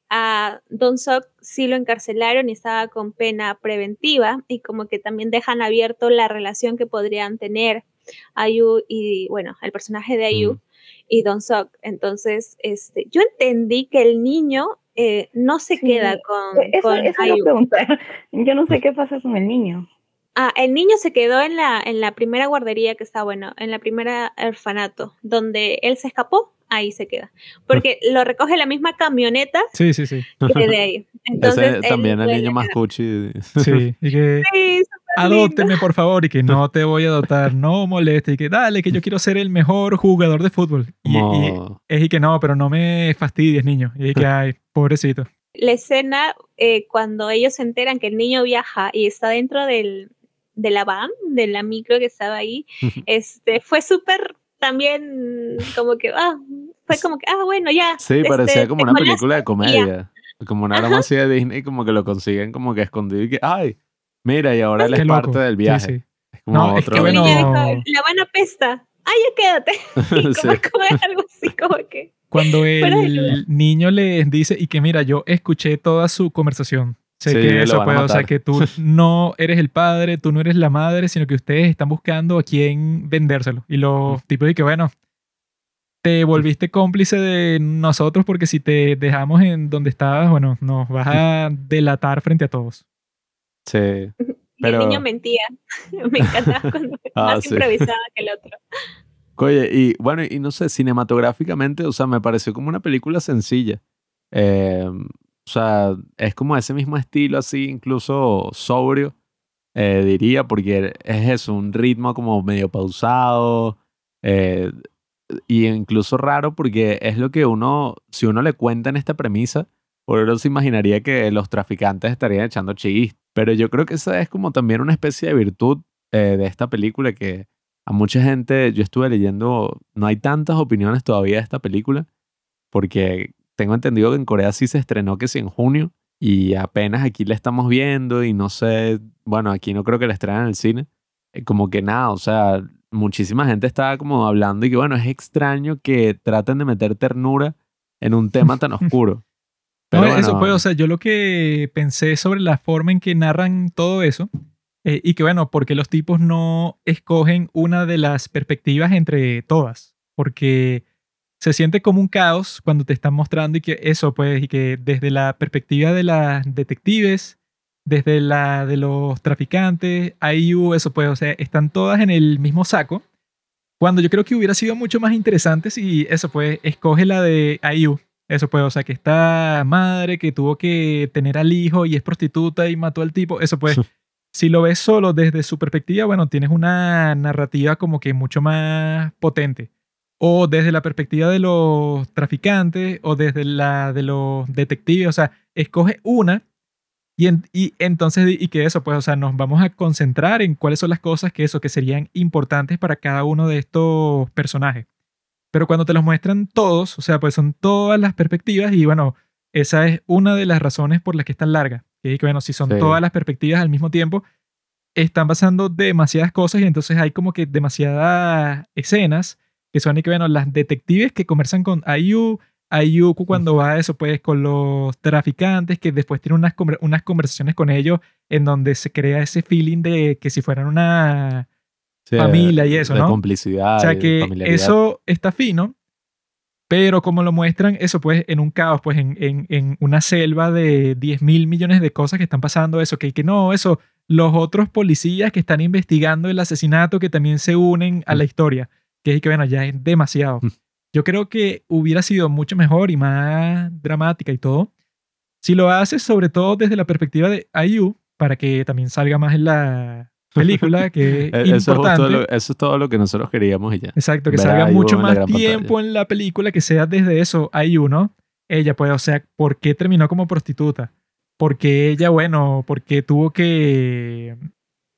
a Don Sok sí lo encarcelaron y estaba con pena preventiva y como que también dejan abierto la relación que podrían tener Ayu y, bueno, el personaje de Ayu mm. y Don Sok. Entonces, este, yo entendí que el niño eh, no se sí, queda con, eso, con eso Ayu. *laughs* Yo no sé qué pasa con el niño. Ah, el niño se quedó en la, en la primera guardería que está, bueno, en la primera orfanato, donde él se escapó, ahí se queda. Porque lo recoge la misma camioneta sí, sí, sí. que de *laughs* ahí. Entonces, también el niño más cuchi. Sí, y que adópteme por favor y que no te voy a adoptar, no moleste y que dale, que yo quiero ser el mejor jugador de fútbol. Y, es y que no, pero no me fastidies, niño. Y que, ay, pobrecito. La escena eh, cuando ellos se enteran que el niño viaja y está dentro del, de la van, de la micro que estaba ahí, este, fue súper también como que, ah, fue como que, ah, bueno, ya. Sí, parecía este, como una película de comedia. Como una así de Disney, como que lo consiguen como que escondido y que, ay, mira, y ahora él es parte del viaje. Es como no, otro. Es que bueno... la van a pesta. Ay, ya quédate. *laughs* como, *laughs* algo así, como que. Cuando el niño le dice, y que mira, yo escuché toda su conversación. Sé que eso puede, o sea, que tú *laughs* no eres el padre, tú no eres la madre, sino que ustedes están buscando a quién vendérselo. Y los tipos de que, bueno, te volviste cómplice de nosotros porque si te dejamos en donde estabas, bueno, nos vas a delatar frente a todos. Sí. Pero... el niño mentía. *laughs* Me encantaba *laughs* cuando ah, más improvisaba que el otro. Oye, y bueno, y no sé, cinematográficamente, o sea, me pareció como una película sencilla. Eh, o sea, es como ese mismo estilo así, incluso sobrio, eh, diría, porque es eso, un ritmo como medio pausado, eh, y incluso raro porque es lo que uno, si uno le cuenta en esta premisa, por eso se imaginaría que los traficantes estarían echando chistes. Pero yo creo que esa es como también una especie de virtud eh, de esta película que a mucha gente, yo estuve leyendo, no hay tantas opiniones todavía de esta película, porque tengo entendido que en Corea sí se estrenó que sí en junio y apenas aquí la estamos viendo y no sé, bueno, aquí no creo que la estrenen en el cine. Eh, como que nada, o sea, muchísima gente estaba como hablando y que bueno, es extraño que traten de meter ternura en un tema tan *laughs* oscuro. Pero no, eso o sea, yo lo que pensé sobre la forma en que narran todo eso eh, y que bueno, porque los tipos no escogen una de las perspectivas entre todas, porque se siente como un caos cuando te están mostrando y que eso, pues, y que desde la perspectiva de las detectives, desde la de los traficantes, IU, eso pues, o sea, están todas en el mismo saco. Cuando yo creo que hubiera sido mucho más interesante si eso pues, escoge la de IU. Eso pues, o sea, que esta madre que tuvo que tener al hijo y es prostituta y mató al tipo, eso pues, *laughs* si lo ves solo desde su perspectiva, bueno, tienes una narrativa como que mucho más potente o desde la perspectiva de los traficantes o desde la de los detectives, o sea, escoge una y, y entonces, y que eso, pues, o sea, nos vamos a concentrar en cuáles son las cosas que eso, que serían importantes para cada uno de estos personajes. Pero cuando te los muestran todos, o sea, pues son todas las perspectivas y bueno, esa es una de las razones por las que es tan larga. Que, bueno, si son todas las perspectivas al mismo tiempo, están pasando demasiadas cosas y entonces hay como que demasiadas escenas que son y que, bueno, las detectives que conversan con Ayu, Ayuku cuando va a eso, pues con los traficantes, que después tiene unas, unas conversaciones con ellos en donde se crea ese feeling de que si fueran una familia y eso, de ¿no? complicidad. O sea que eso está fino, pero como lo muestran, eso pues en un caos, pues en, en, en una selva de 10 mil millones de cosas que están pasando, eso, que, que no, eso, los otros policías que están investigando el asesinato que también se unen a la historia que es que, bueno, ya es demasiado. Mm. Yo creo que hubiera sido mucho mejor y más dramática y todo si lo haces sobre todo desde la perspectiva de IU, para que también salga más en la película, *laughs* que es eso importante. Es eso es todo lo que nosotros queríamos y ya. Exacto, que salga mucho más tiempo en la película, que sea desde eso IU, ¿no? Ella, pues, o sea, ¿por qué terminó como prostituta? Porque ella, bueno, porque tuvo que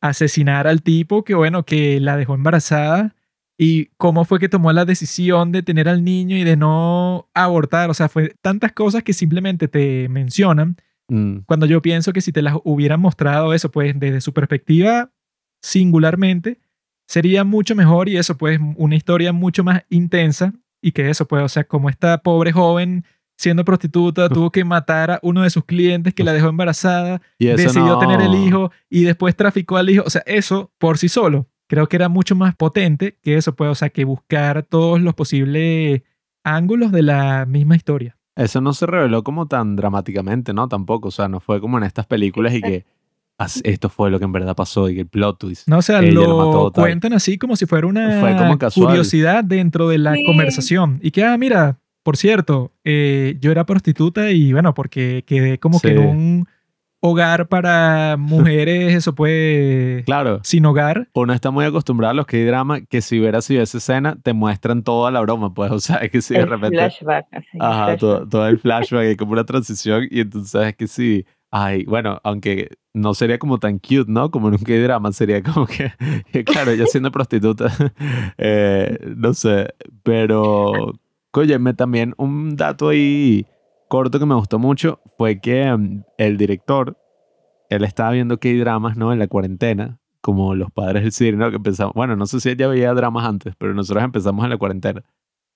asesinar al tipo que, bueno, que la dejó embarazada y cómo fue que tomó la decisión de tener al niño y de no abortar. O sea, fue tantas cosas que simplemente te mencionan. Mm. Cuando yo pienso que si te las hubieran mostrado eso, pues desde su perspectiva singularmente, sería mucho mejor y eso, pues una historia mucho más intensa y que eso, pues, o sea, como esta pobre joven siendo prostituta, tuvo que matar a uno de sus clientes que la dejó embarazada, decidió tener el hijo y después traficó al hijo. O sea, eso por sí solo creo que era mucho más potente que eso, pues, o sea, que buscar todos los posibles ángulos de la misma historia. Eso no se reveló como tan dramáticamente, ¿no? Tampoco, o sea, no fue como en estas películas y que esto fue lo que en verdad pasó y el plot twist. No, o sea, lo, cuentan así como si fuera una curiosidad dentro de la conversación. Y que, ah, mira, por cierto, eh, yo era prostituta y bueno, porque quedé como que en un hogar para *laughs* mujeres, eso pues. Claro. Sin hogar. Uno está muy acostumbrado a los que hay drama que si hubieras sido esa escena, te muestran toda la broma, pues. O sea, es que si de repente. Flashback, así, ajá, Todo, el flashback, hay como una transición, y entonces es que sí. Ay, bueno, aunque no sería como tan cute, ¿no? Como en un K-drama, sería como que, *laughs* claro, ya siendo prostituta, *laughs* eh, no sé, pero, me también un dato ahí corto que me gustó mucho fue que mm, el director, él estaba viendo K-dramas, ¿no? En la cuarentena, como los padres del cine, ¿no? Que empezamos, bueno, no sé si ella veía dramas antes, pero nosotros empezamos en la cuarentena.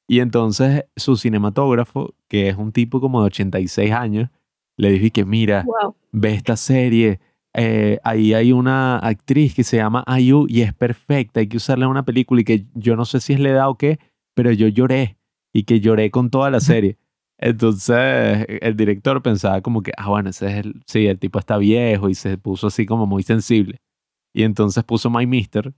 Y entonces su cinematógrafo, que es un tipo como de 86 años, le dije que mira, ve esta serie, eh, ahí hay una actriz que se llama Ayu y es perfecta, hay que usarla en una película y que yo no sé si es la edad o qué, pero yo lloré y que lloré con toda la serie. Entonces el director pensaba como que, ah, bueno, ese es el, sí, el tipo está viejo y se puso así como muy sensible. Y entonces puso My Mister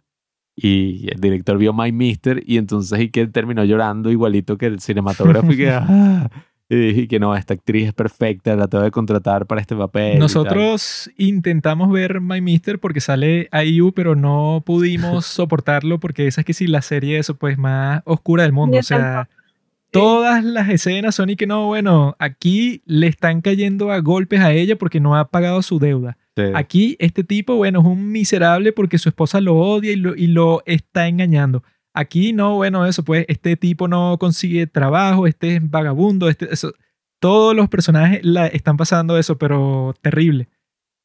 y el director vio My Mister y entonces y que terminó llorando igualito que el *laughs* cinematógrafo y que, ah, y dije que no, esta actriz es perfecta, la tengo que contratar para este papel. Nosotros intentamos ver My Mister porque sale IU, pero no pudimos *laughs* soportarlo porque esa es que sí, la serie eso pues más oscura del mundo. o sea, todas las escenas son y que no, bueno, aquí le están cayendo a golpes a ella porque no ha pagado su deuda. Aquí este tipo, bueno, es un miserable porque su esposa lo odia y lo, y lo está engañando. Aquí no, bueno, eso, pues este tipo no consigue trabajo, este es vagabundo, este, eso. Todos los personajes la están pasando eso, pero terrible.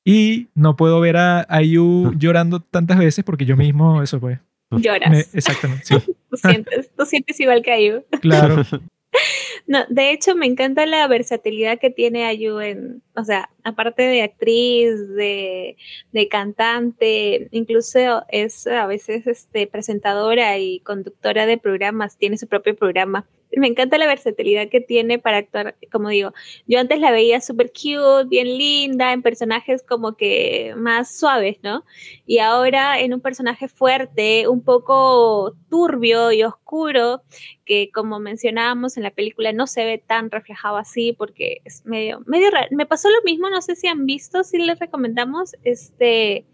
Y no puedo ver a Ayu llorando tantas veces porque yo mismo, eso pues. Lloras. exactamente, sí. *laughs* tú, sientes, tú sientes igual que Ayu. Claro. *laughs* No, de hecho me encanta la versatilidad que tiene Ayu en, o sea, aparte de actriz, de, de, cantante, incluso es a veces este, presentadora y conductora de programas, tiene su propio programa me encanta la versatilidad que tiene para actuar, como digo, yo antes la veía súper cute, bien linda, en personajes como que más suaves, ¿no? Y ahora en un personaje fuerte, un poco turbio y oscuro, que como mencionábamos en la película no se ve tan reflejado así porque es medio, medio raro. Me pasó lo mismo, no sé si han visto, si les recomendamos, este,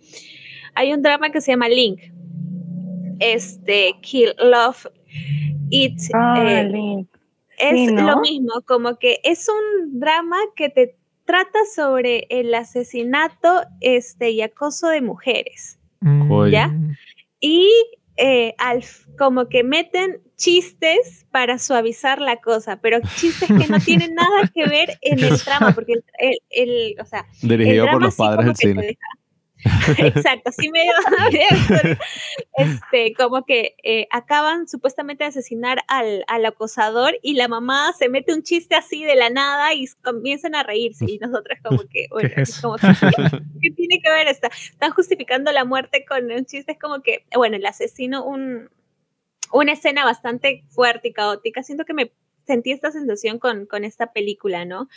hay un drama que se llama Link, este, Kill Love It ah, eh, es lo mismo, como que es un drama que te trata sobre el asesinato este, y acoso de mujeres. Mm. ¿Ya? Y eh, al, como que meten chistes para suavizar la cosa, pero chistes que no *laughs* tienen nada que ver en el drama, porque el, el, o sea, dirigido por los padres del cine. *laughs* Exacto, así medio *laughs* este, como que eh, acaban supuestamente de asesinar al, al, acosador y la mamá se mete un chiste así de la nada y comienzan a reírse y nosotros como que, *laughs* bueno, como que, ¿qué tiene que ver? Está, están justificando la muerte con un chiste, es como que, bueno, el asesino, un, una escena bastante fuerte y caótica, siento que me sentí esta sensación con, con esta película, ¿no?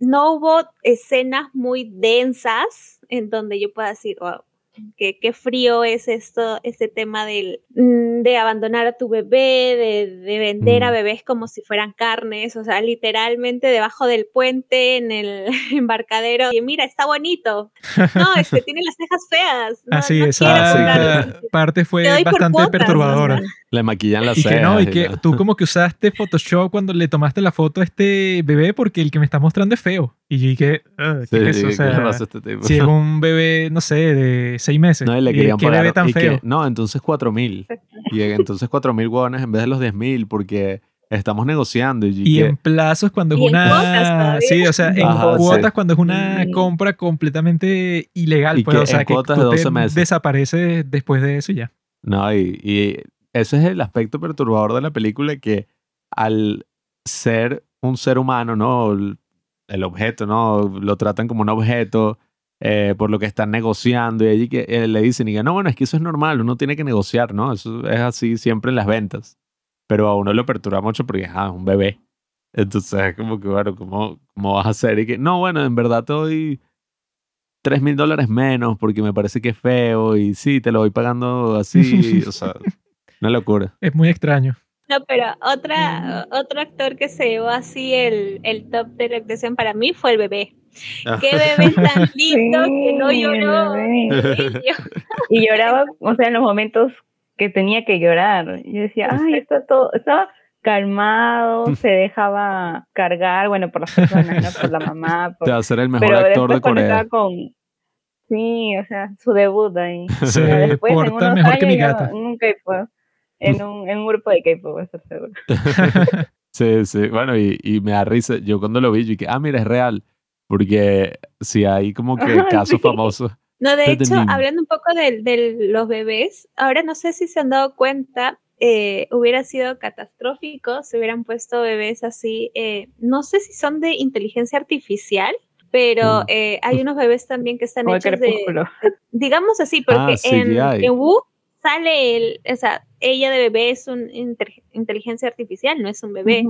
No hubo escenas muy densas en donde yo pueda decir, wow, qué, qué frío es esto, este tema del, mm, de abandonar a tu bebé, de, vender a bebés como si fueran carnes, o sea, literalmente debajo del puente, en el *laughs* embarcadero, y mira, está bonito. No, es que *laughs* tiene las cejas feas. Así, esa parte fue bastante perturbadora. Le maquillan las y cejas. Que no, y que tú como que *laughs* usaste Photoshop cuando le tomaste la foto a este bebé porque el que me está mostrando es feo. Y yo dije, ah, ¿qué es eso? O sea, este si es un bebé, no sé, de seis meses. No, y le querían ¿Qué bebé tan feo? no, entonces cuatro mil. Y entonces cuatro mil guones en vez de los diez mil porque estamos negociando. Y, en plazos cuando es una... sí, o sea, en cuotas cuando es una compra completamente ilegal. Pues, o sea, que cuotas de 12 meses. desaparece después de eso ya. No, y, y ese es el aspecto perturbador de la película que al ser un ser humano, ¿no? El, objeto, ¿no? Lo tratan como un objeto eh, por lo que están negociando y allí que eh, le dicen, y que no, bueno, es que eso es normal, uno tiene que negociar, ¿no? Eso es así siempre en las ventas. Pero a uno lo perturba mucho porque ah, es un bebé. Entonces es como que, bueno, ¿cómo, ¿cómo vas a hacer? Y que, no, bueno, en verdad te doy 3 mil dólares menos porque me parece que es feo y sí, te lo voy pagando así. o sea, *laughs* una locura. Es muy extraño. No, pero otra, otro actor que se llevó así el, el top de la actuación para mí fue el bebé. Ah. Qué bebé tan *laughs* lindo que no lloró. y lloraba, o sea, en los momentos que tenía que llorar. Yo decía, ay, está todo, estaba calmado, se dejaba cargar, bueno, por las personas, ¿no? por la mamá. *laughs* Por... Te va a ser el mejor actor de Corea. Con... Sí, o sea, su debut ahí. Se después, porta mejor que mi gata. En un K-pop, en un, en un grupo de K-pop, estoy seguro. *laughs* sí, sí, bueno, y, y me da risa. Yo cuando lo vi, yo dije, ah, mira, es real. Porque si hay como que *laughs* casos famosos. No, de hecho, hablando un poco de, de, los bebés, ahora no sé si se han dado cuenta, eh, hubiera sido catastrófico si hubieran puesto bebés así. Eh, no sé si son de inteligencia artificial, pero mm. eh, hay unos bebés también que están hechos de, digamos así, porque ah, en, en, Wu sale el, o sea, ella de bebé es una inteligencia artificial, no es un bebé.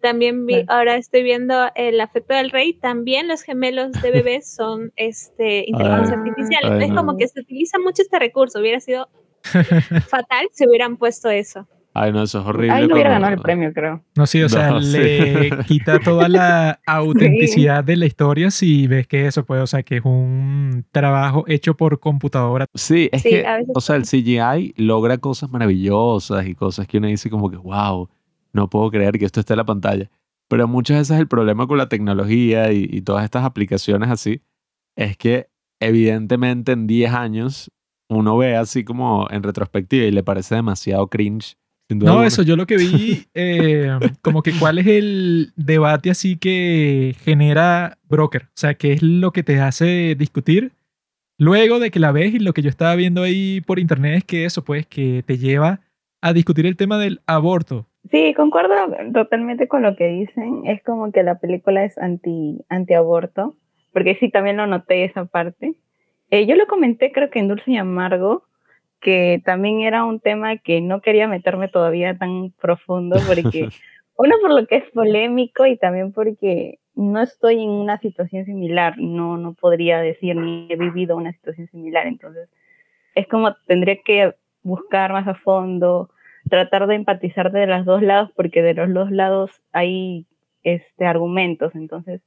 También vi, ahora estoy viendo el afecto del rey, también los gemelos de *laughs* bebés son este inteligencia artificial. es como que se utiliza mucho este recurso, hubiera sido *laughs* fatal si hubieran puesto eso. Ay, no, eso es horrible. Ahí no hubiera ganado el premio, creo. No, sí, o *laughs* sea, le quita toda la *laughs* autenticidad de la historia si ves que eso puede, o sea, que es un trabajo hecho por computadora. Sí, es que, o sea, el CGI logra cosas maravillosas y cosas que uno dice como que, wow, no puedo creer que esto esté en la pantalla. Pero muchas veces el problema con la tecnología y, todas estas aplicaciones así es que evidentemente en 10 años uno ve así como en retrospectiva y le parece demasiado cringe. No, eso yo lo que vi, *laughs* eh, como que cuál es el debate así que genera Broker, o sea, qué es lo que te hace discutir luego de que la ves y lo que yo estaba viendo ahí por internet es que eso pues que te lleva a discutir el tema del aborto. Sí, concuerdo totalmente con lo que dicen. Es como que la película es anti, anti-aborto, porque sí, también lo noté esa parte. Eh, yo lo comenté creo que en Dulce y Amargo, que también era un tema que no quería meterme todavía tan profundo, porque *laughs* uno por lo que es polémico y también porque no estoy en una situación similar, no, no podría decir ni he vivido una situación similar, entonces es como tendría que buscar más a fondo, tratar de empatizar de los dos lados, porque de los dos lados hay este, argumentos, entonces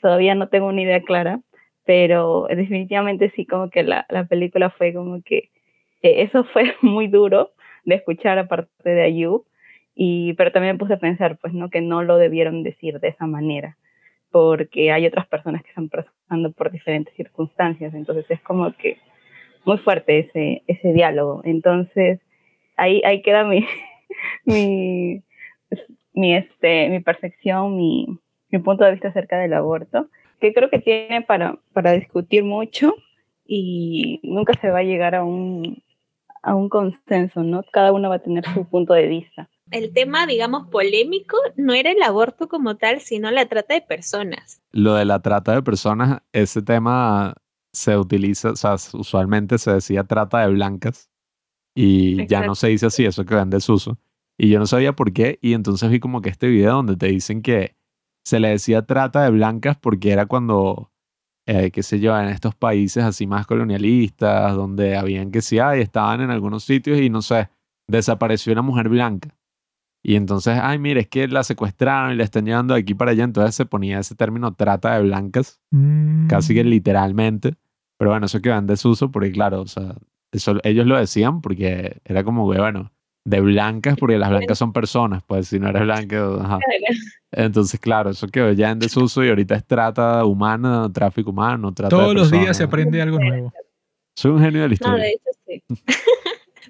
todavía no tengo una idea clara, pero definitivamente sí, como que la, la película fue como que eso fue *laughs* muy duro de escuchar aparte de Ayub, y, pero también me puse a pensar, pues, ¿no? Que no lo debieron decir de esa manera, porque hay otras personas que están pasando por diferentes circunstancias, entonces es como que muy fuerte ese, ese diálogo. Entonces, ahí, ahí queda mi, *laughs* mi, mi, este, mi percepción, mi, mi punto de vista acerca del aborto, que creo que tiene para, para discutir mucho y nunca se va a llegar a un, a un consenso, ¿no? Cada uno va a tener su punto de vista. El tema, digamos, polémico no era el aborto como tal, sino la trata de personas. Lo de la trata de personas, ese tema se utiliza, o sea, usualmente se decía trata de blancas y ya no se dice así, eso que en desuso. Y yo no sabía por qué y entonces vi como que este video donde te dicen que se le decía trata de blancas porque era cuando, eh, qué sé yo, en estos países así más colonialistas, donde habían que sí hay, estaban en algunos sitios y no sé, desapareció una mujer blanca. Y entonces, ay, mire, es que la secuestraron y la están llevando de aquí para allá. Entonces se ponía ese término trata de blancas, casi que mm. literalmente. Pero bueno, eso quedó en desuso porque, claro, o sea, eso, ellos lo decían porque era como, bueno, de blancas, porque las blancas son personas, pues si no eres blanca, ajá. Entonces, claro, eso quedó ya en desuso y ahorita es trata humana, tráfico humano, trata Todos los días se aprende algo nuevo. Soy un genio de la historia. No, de hecho sí. *laughs*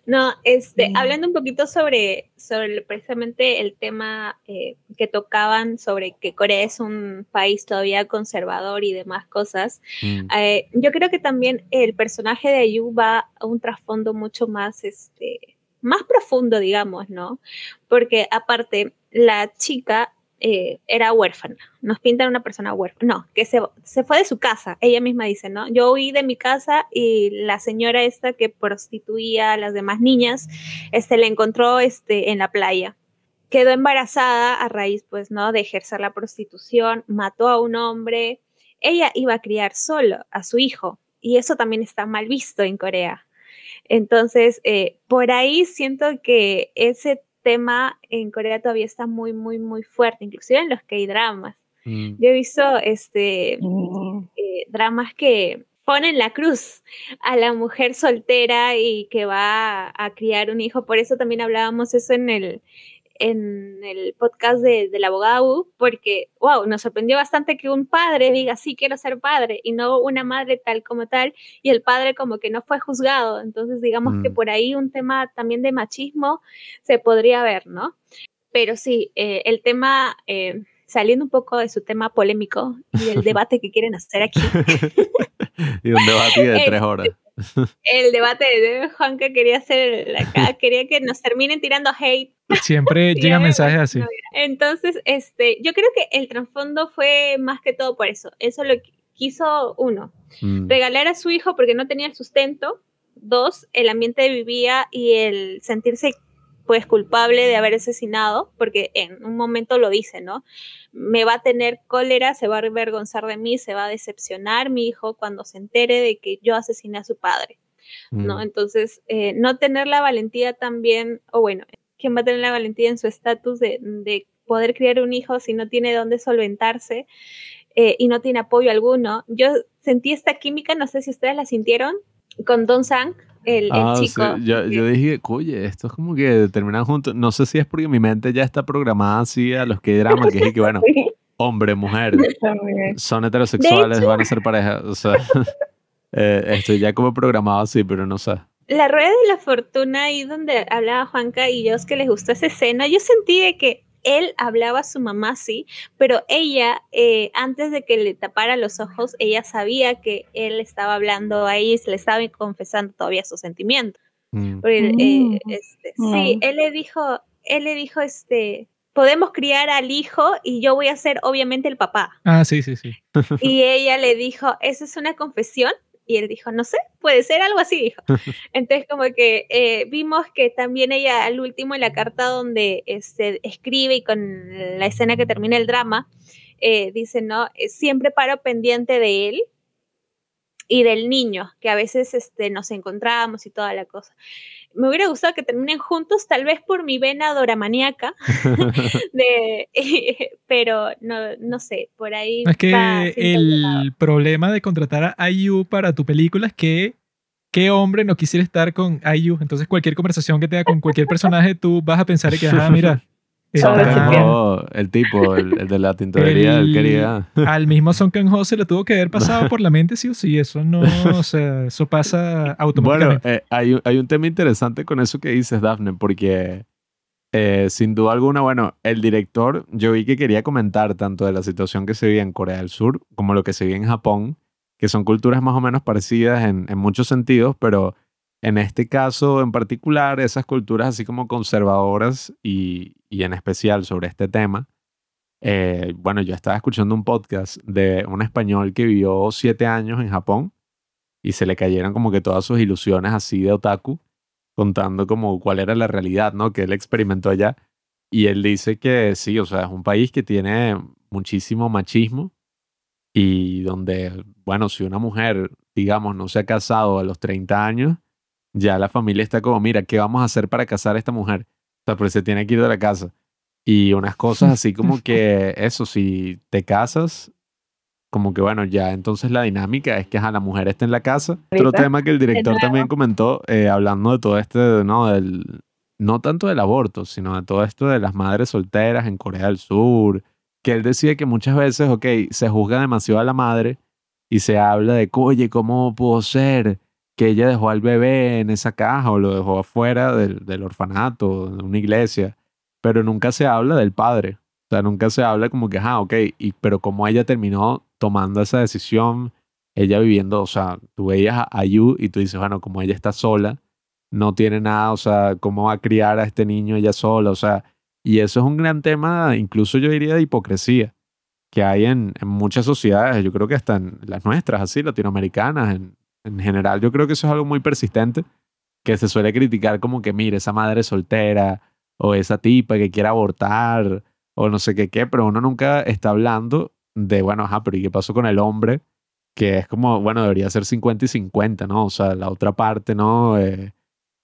No, este, hablando un poquito sobre, sobre precisamente el tema eh, que tocaban sobre que Corea es un país todavía conservador y demás cosas, mm. eh, yo creo que también el personaje de Ayu va a un trasfondo mucho más, este, más profundo, digamos, ¿no? Porque aparte, la chica eh, era huérfana. Nos pintan una persona huérfana. No, que se, se, fue de su casa. Ella misma dice, ¿no? Yo huí de mi casa y la señora esta que prostituía a las demás niñas, este, la encontró este, en la playa. Quedó embarazada a raíz, pues, ¿no? De ejercer la prostitución, mató a un hombre. Ella iba a criar solo a su hijo y eso también está mal visto en Corea. Entonces, eh, por ahí siento que ese tema en Corea todavía está muy, muy, muy fuerte, inclusive en los K-dramas. Mm. Yo he visto este, mm. eh, dramas que ponen la cruz a la mujer soltera y que va a, criar un hijo. Por eso también hablábamos eso en el, en el podcast de, del abogado, porque, wow, nos sorprendió bastante que un padre diga, sí, quiero ser padre, y no una madre tal como tal, y el padre como que no fue juzgado. Entonces, digamos que mm. por ahí un tema también de machismo se podría ver, ¿no? Pero sí, eh, el tema... Eh, saliendo un poco de su tema polémico y del *laughs* debate que quieren hacer aquí. *laughs* y un debate de tres *laughs* horas. El debate de Juan que quería hacer acá, *laughs* quería que nos terminen tirando hate. Siempre *laughs* llegan mensajes así. Entonces, este, yo creo que el trasfondo fue más que todo por eso. Eso lo quiso uno, mm. regalar a su hijo porque no tenía el sustento. Dos, el ambiente vivía y el sentirse pues culpable de haber asesinado, porque en un momento lo dice, ¿no? Me va a tener cólera, se va a avergonzar de mí, se va a decepcionar mi hijo cuando se entere de que yo asesiné a su padre, ¿no? Mm. Entonces, eh, no tener la valentía también, o bueno, ¿quién va a tener la valentía en su estatus de, poder criar un hijo si no tiene dónde solventarse eh, y no tiene apoyo alguno? Yo sentí esta química, no sé si ustedes la sintieron, con Don Sang, el, ah, chico. Yo, yo, dije, oye, esto es como que terminan juntos. No sé si es porque mi mente ya está programada así a los que drama, que es que, bueno, *laughs* hombre, mujer, son heterosexuales, van a ser pareja. O sea, *laughs* eh, estoy ya como programado así, pero no sé. La rueda de la fortuna, ahí donde hablaba Juanca y yo, es que les gustó esa escena, yo sentí de que él hablaba a su mamá, sí, pero ella, eh, antes de que le tapara los ojos, ella sabía que él estaba hablando ahí y se le estaba confesando todavía sus sentimientos. Mm. Eh, mm. este, sí, él le dijo, él le dijo, este, podemos criar al hijo y yo voy a ser obviamente el papá. Ah, sí, sí, sí. Y ella le dijo, ¿esa es una confesión? Y él dijo, no sé, puede ser algo así, dijo. *laughs* Entonces, como que eh, vimos que también ella, al último, en la carta donde se este, escribe y con la escena que termina el drama, eh, dice, ¿no? Eh, siempre paro pendiente de él y del niño, que a veces este, nos encontrábamos y toda la cosa. Me hubiera gustado que terminen juntos, tal vez por mi vena doramaníaca, *laughs* de, *laughs* pero no, no sé, por ahí. Es que el problema de contratar a IU para tu película es que ¿qué hombre no quisiera estar con IU? Entonces cualquier conversación que tenga con cualquier personaje, tú vas a pensar que, ah, mira, el tipo, el, de la tintorería, el, quería. Al mismo Son Kang-ho se le tuvo que haber pasado por la mente, sí o sí. Eso no, o sea, eso pasa automáticamente. Bueno, eh, hay, hay, un tema interesante con eso que dices, Daphne, porque eh, sin duda alguna, bueno, el director, yo vi que quería comentar tanto de la situación que se vive en Corea del Sur como lo que se vive en Japón, que son culturas más o menos parecidas en, en muchos sentidos, pero en este caso en particular, esas culturas así como conservadoras y, en especial sobre este tema, eh, bueno, yo estaba escuchando un podcast de un español que vivió siete años en Japón y se le cayeron como que todas sus ilusiones así de otaku, contando como cuál era la realidad, ¿no? Que él experimentó allá. Y él dice que sí, o sea, es un país que tiene muchísimo machismo y donde, bueno, si una mujer, digamos, no se ha casado a los 30 años, ya la familia está como, mira, ¿qué vamos a hacer para casar a esta mujer? O sea, pues se tiene que ir de la casa. Y unas cosas así *laughs* como que eso, si te casas, como que bueno, ya entonces la dinámica es que a la mujer está en la casa. Otro tema que el director también comentó, eh, hablando de todo este, ¿no? Del, no tanto del aborto, sino de todo esto de las madres solteras en Corea del Sur, que él decía que muchas veces, ok, se juzga demasiado a la madre y se habla de, oye, ¿cómo pudo ser? Que ella dejó al bebé en esa caja o lo dejó afuera del, del orfanato, de una iglesia, pero nunca se habla del padre. O sea, nunca se habla como que, ah, ok, y, pero como ella terminó tomando esa decisión, ella viviendo, o sea, tú veías a Yu y tú dices, bueno, como ella está sola, no tiene nada, o sea, cómo va a criar a este niño ella sola, o sea, y eso es un gran tema, incluso yo diría de hipocresía, que hay en, en muchas sociedades, yo creo que hasta en las nuestras, así, latinoamericanas, en, en general, yo creo que eso es algo muy persistente, que se suele criticar como que, mire, esa madre soltera o esa tipa que quiere abortar o no sé qué qué, pero uno nunca está hablando de, bueno, ajá, pero ¿y qué pasó con el hombre? Que es como, bueno, debería ser 50 y 50, ¿no? O sea, la otra parte, ¿no? Eh,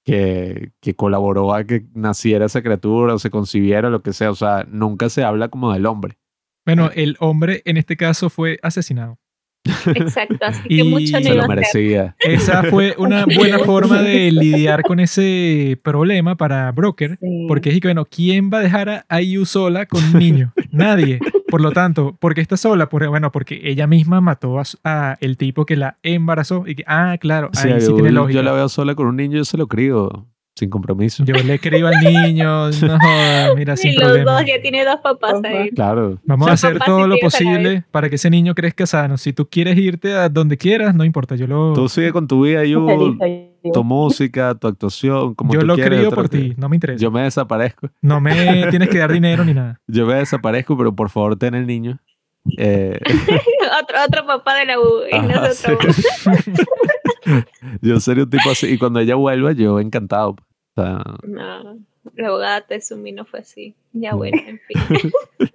que, que colaboró a que naciera esa criatura o se concibiera, lo que sea. O sea, nunca se habla como del hombre. Bueno, el hombre en este caso fue asesinado. Exacto, así que mucho Se lo merecía. Esa fue una *laughs* buena forma de lidiar con ese problema para Broker, porque es que, bueno, ¿quién va a dejar a IU sola con un niño? Nadie. Por lo tanto, ¿por qué está sola? Porque, bueno, porque ella misma mató a, el tipo que la embarazó y que, ah, claro, ahí sí, tiene lógica. Yo la veo sola con un niño, yo se lo crío sin compromiso. Yo le escribo al niño, *laughs* no mira, sin y los dos, ya tiene dos papás ahí. Claro. Vamos a hacer todo lo posible para que ese niño crezca sano. Si tú quieres irte a donde quieras, no importa, yo lo... Tú sigue con tu vida, yo... Tu música, tu actuación, como Yo tú lo quieres, te por ti, no me interesa. Yo me desaparezco. No me *laughs* tienes que dar dinero ni nada. Yo me desaparezco, pero por favor ten el niño. Eh, *laughs* otro, otro papá de la U. y nosotros. yo sería un tipo así. Y cuando ella vuelva, yo encantado. Sea, No, la abogada Tezumi no fue así. Ya bueno, en fin. *laughs*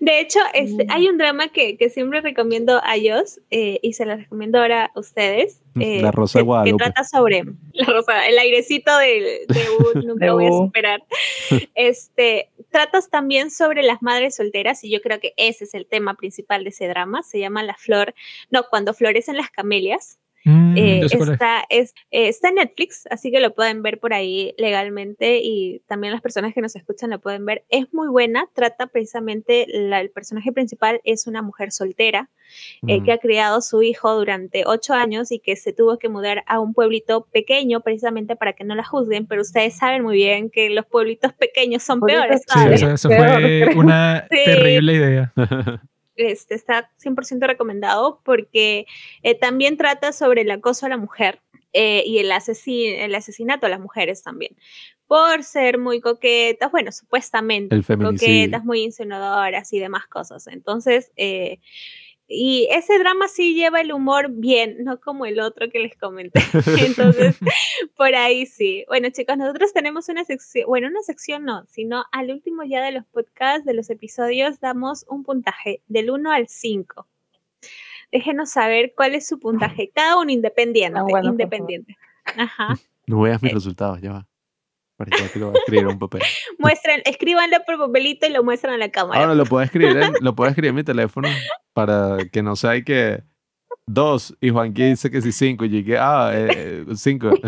De hecho, este, hay un drama que, que siempre recomiendo a ellos eh, y se lo recomiendo ahora a ustedes. eh, La Rosa de que- Guadalupe. Que trata sobre la rosa, el airecito del, de U, *laughs* nunca De voy a superar. Este, tratas también sobre las madres solteras y yo creo que ese es el tema principal de ese drama. Se llama La Flor, no, cuando florecen las camelias. Mm, Eh, está, es, eh, está en Netflix, así que lo pueden ver por ahí legalmente y también las personas que nos escuchan lo pueden ver. Es muy buena, trata precisamente, la- el personaje principal es una mujer soltera eh, mm, que ha criado a su hijo durante ocho años y que se tuvo que mudar a un pueblito pequeño precisamente para que no la juzguen, pero ustedes saben muy bien que los pueblitos pequeños son peores. Sí, todavía. eso, eso Peor, fue creo. una *laughs* Sí. terrible idea. *laughs* este, está 100% recomendado porque eh, también trata sobre el acoso a la mujer eh, y el, asesin el asesinato a las mujeres también. Por ser muy coquetas, bueno, supuestamente coquetas, muy insinuadoras y demás cosas. Entonces, eh, y ese drama sí lleva el humor bien, no como el otro que les comenté. *laughs* Entonces, por ahí sí. Bueno, chicos, nosotros tenemos una sección, bueno, una sección no, sino al último ya de los podcasts, de los episodios, damos un puntaje del 1 al 5. Déjenos saber cuál es su puntaje, cada uno independiente, Ah, bueno, independiente. Ajá. *laughs* no veas mis Eh. resultados, ya va. Para ya te lo voy a escribir en un papel. *laughs* Muestren, escríbanlo por papelito y lo muestran a la cámara. Ahora lo puedo escribir en, lo puedo escribir en mi *laughs* teléfono para que no sea que dos y Juanqui dice que sí cinco y yo que ah eh, eh, cinco. *laughs*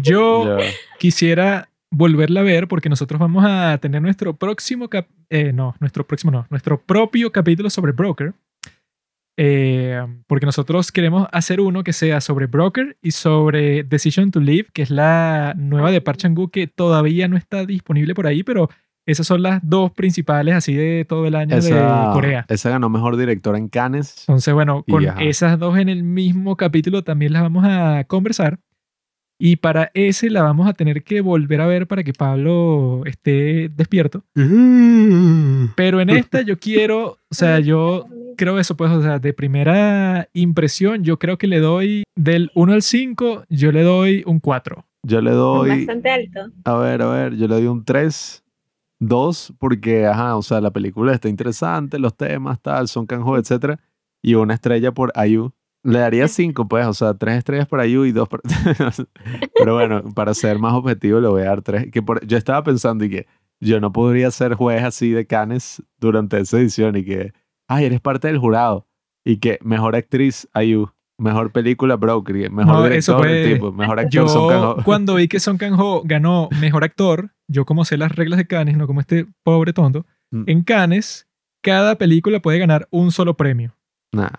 Yo quisiera volverla a ver porque nosotros vamos a tener nuestro próximo cap eh, no, nuestro próximo no, nuestro propio capítulo sobre Broker. Eh, porque nosotros queremos hacer uno que sea sobre Broker y sobre Decision to Live, que es la nueva de Park Chan-wook que todavía no está disponible por ahí, pero esas son las dos principales así de todo el año de Esa, Corea. esa ganó mejor directora en Cannes. Entonces, bueno, con ajá. esas dos en el mismo capítulo también las vamos a conversar. Y para ese la vamos a tener que volver a ver para que Pablo esté despierto. Pero en *laughs* esta yo quiero, o sea, yo creo eso, pues, o sea, de primera impresión, yo creo que le doy del 1 al 5, yo le doy un 4. Yo le doy, Bastante alto. a ver, a ver, yo le doy un 3, 2, porque, ajá, o sea, la película está interesante, los temas, tal, Son Kang-ho, etcétera, y una estrella por IU. Le daría *laughs* 5, pues, o sea, 3 estrellas para IU y 2 para... *laughs* Pero bueno, para ser más objetivo le voy a dar 3. Que por... Yo estaba pensando y que yo no podría ser juez así de Cannes durante esa edición y que, ay, eres parte del jurado. Y que mejor actriz IU, mejor película Broker, mejor No, director fue- el tipo, mejor actor Son Yo, Kang-ho. *laughs* cuando vi que Son Kang-ho ganó mejor actor, yo como sé las reglas de Cannes, no como este pobre tonto, Mm. en Cannes cada película puede ganar un solo premio. Nah.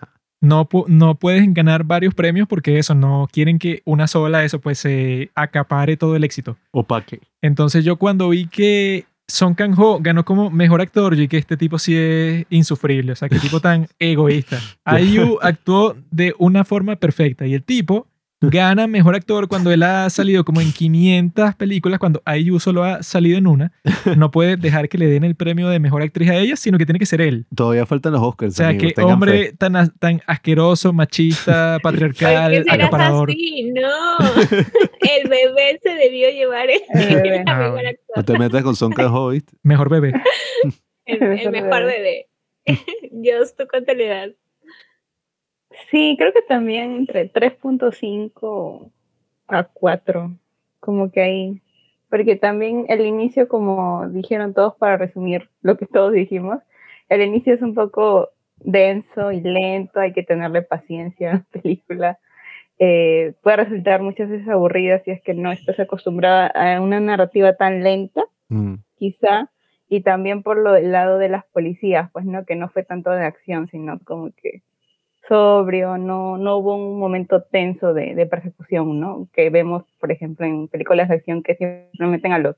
No, no puedes ganar varios premios porque eso, no quieren que una sola, eso pues se acapare todo el éxito. Opaque. Entonces yo cuando vi que Son Kang-ho ganó como mejor actor, vi que este tipo sí es insufrible, o sea, qué tipo tan *laughs* egoísta. IU actuó de una forma perfecta y el tipo gana mejor actor cuando él ha salido como en 500 películas, cuando IU solo ha salido en una. No puede dejar que le den el premio de mejor actriz a ella, sino que tiene que ser él. Todavía faltan los Oscars. O sea, amigos, que fe. hombre tan, tan asqueroso, machista, ¿Por *laughs* patriarcal, qué serás acaparador. así? No. El bebé se debió llevar el, El bebé. *laughs* la Ah, mejor actor. No te metas con Son Kang-ho, ¿viste? Mejor bebé. *laughs* El, el mejor bebé. Dios, ¿tú cuánto le das? Sí, creo que también entre 3.5 a 4. como que ahí, porque también el inicio, como dijeron todos para resumir lo que todos dijimos, el inicio es un poco denso y lento, hay que tenerle paciencia a la *laughs* película. Eh, puede resultar muchas veces aburrida si es que no estás acostumbrada a una narrativa tan lenta, mm. quizá, y también por lo del lado de las policías, pues no, que no fue tanto de acción, sino como que sobrio, no, no hubo un momento tenso de, de, persecución, ¿no? Que vemos, por ejemplo, en películas de acción que siempre meten a los,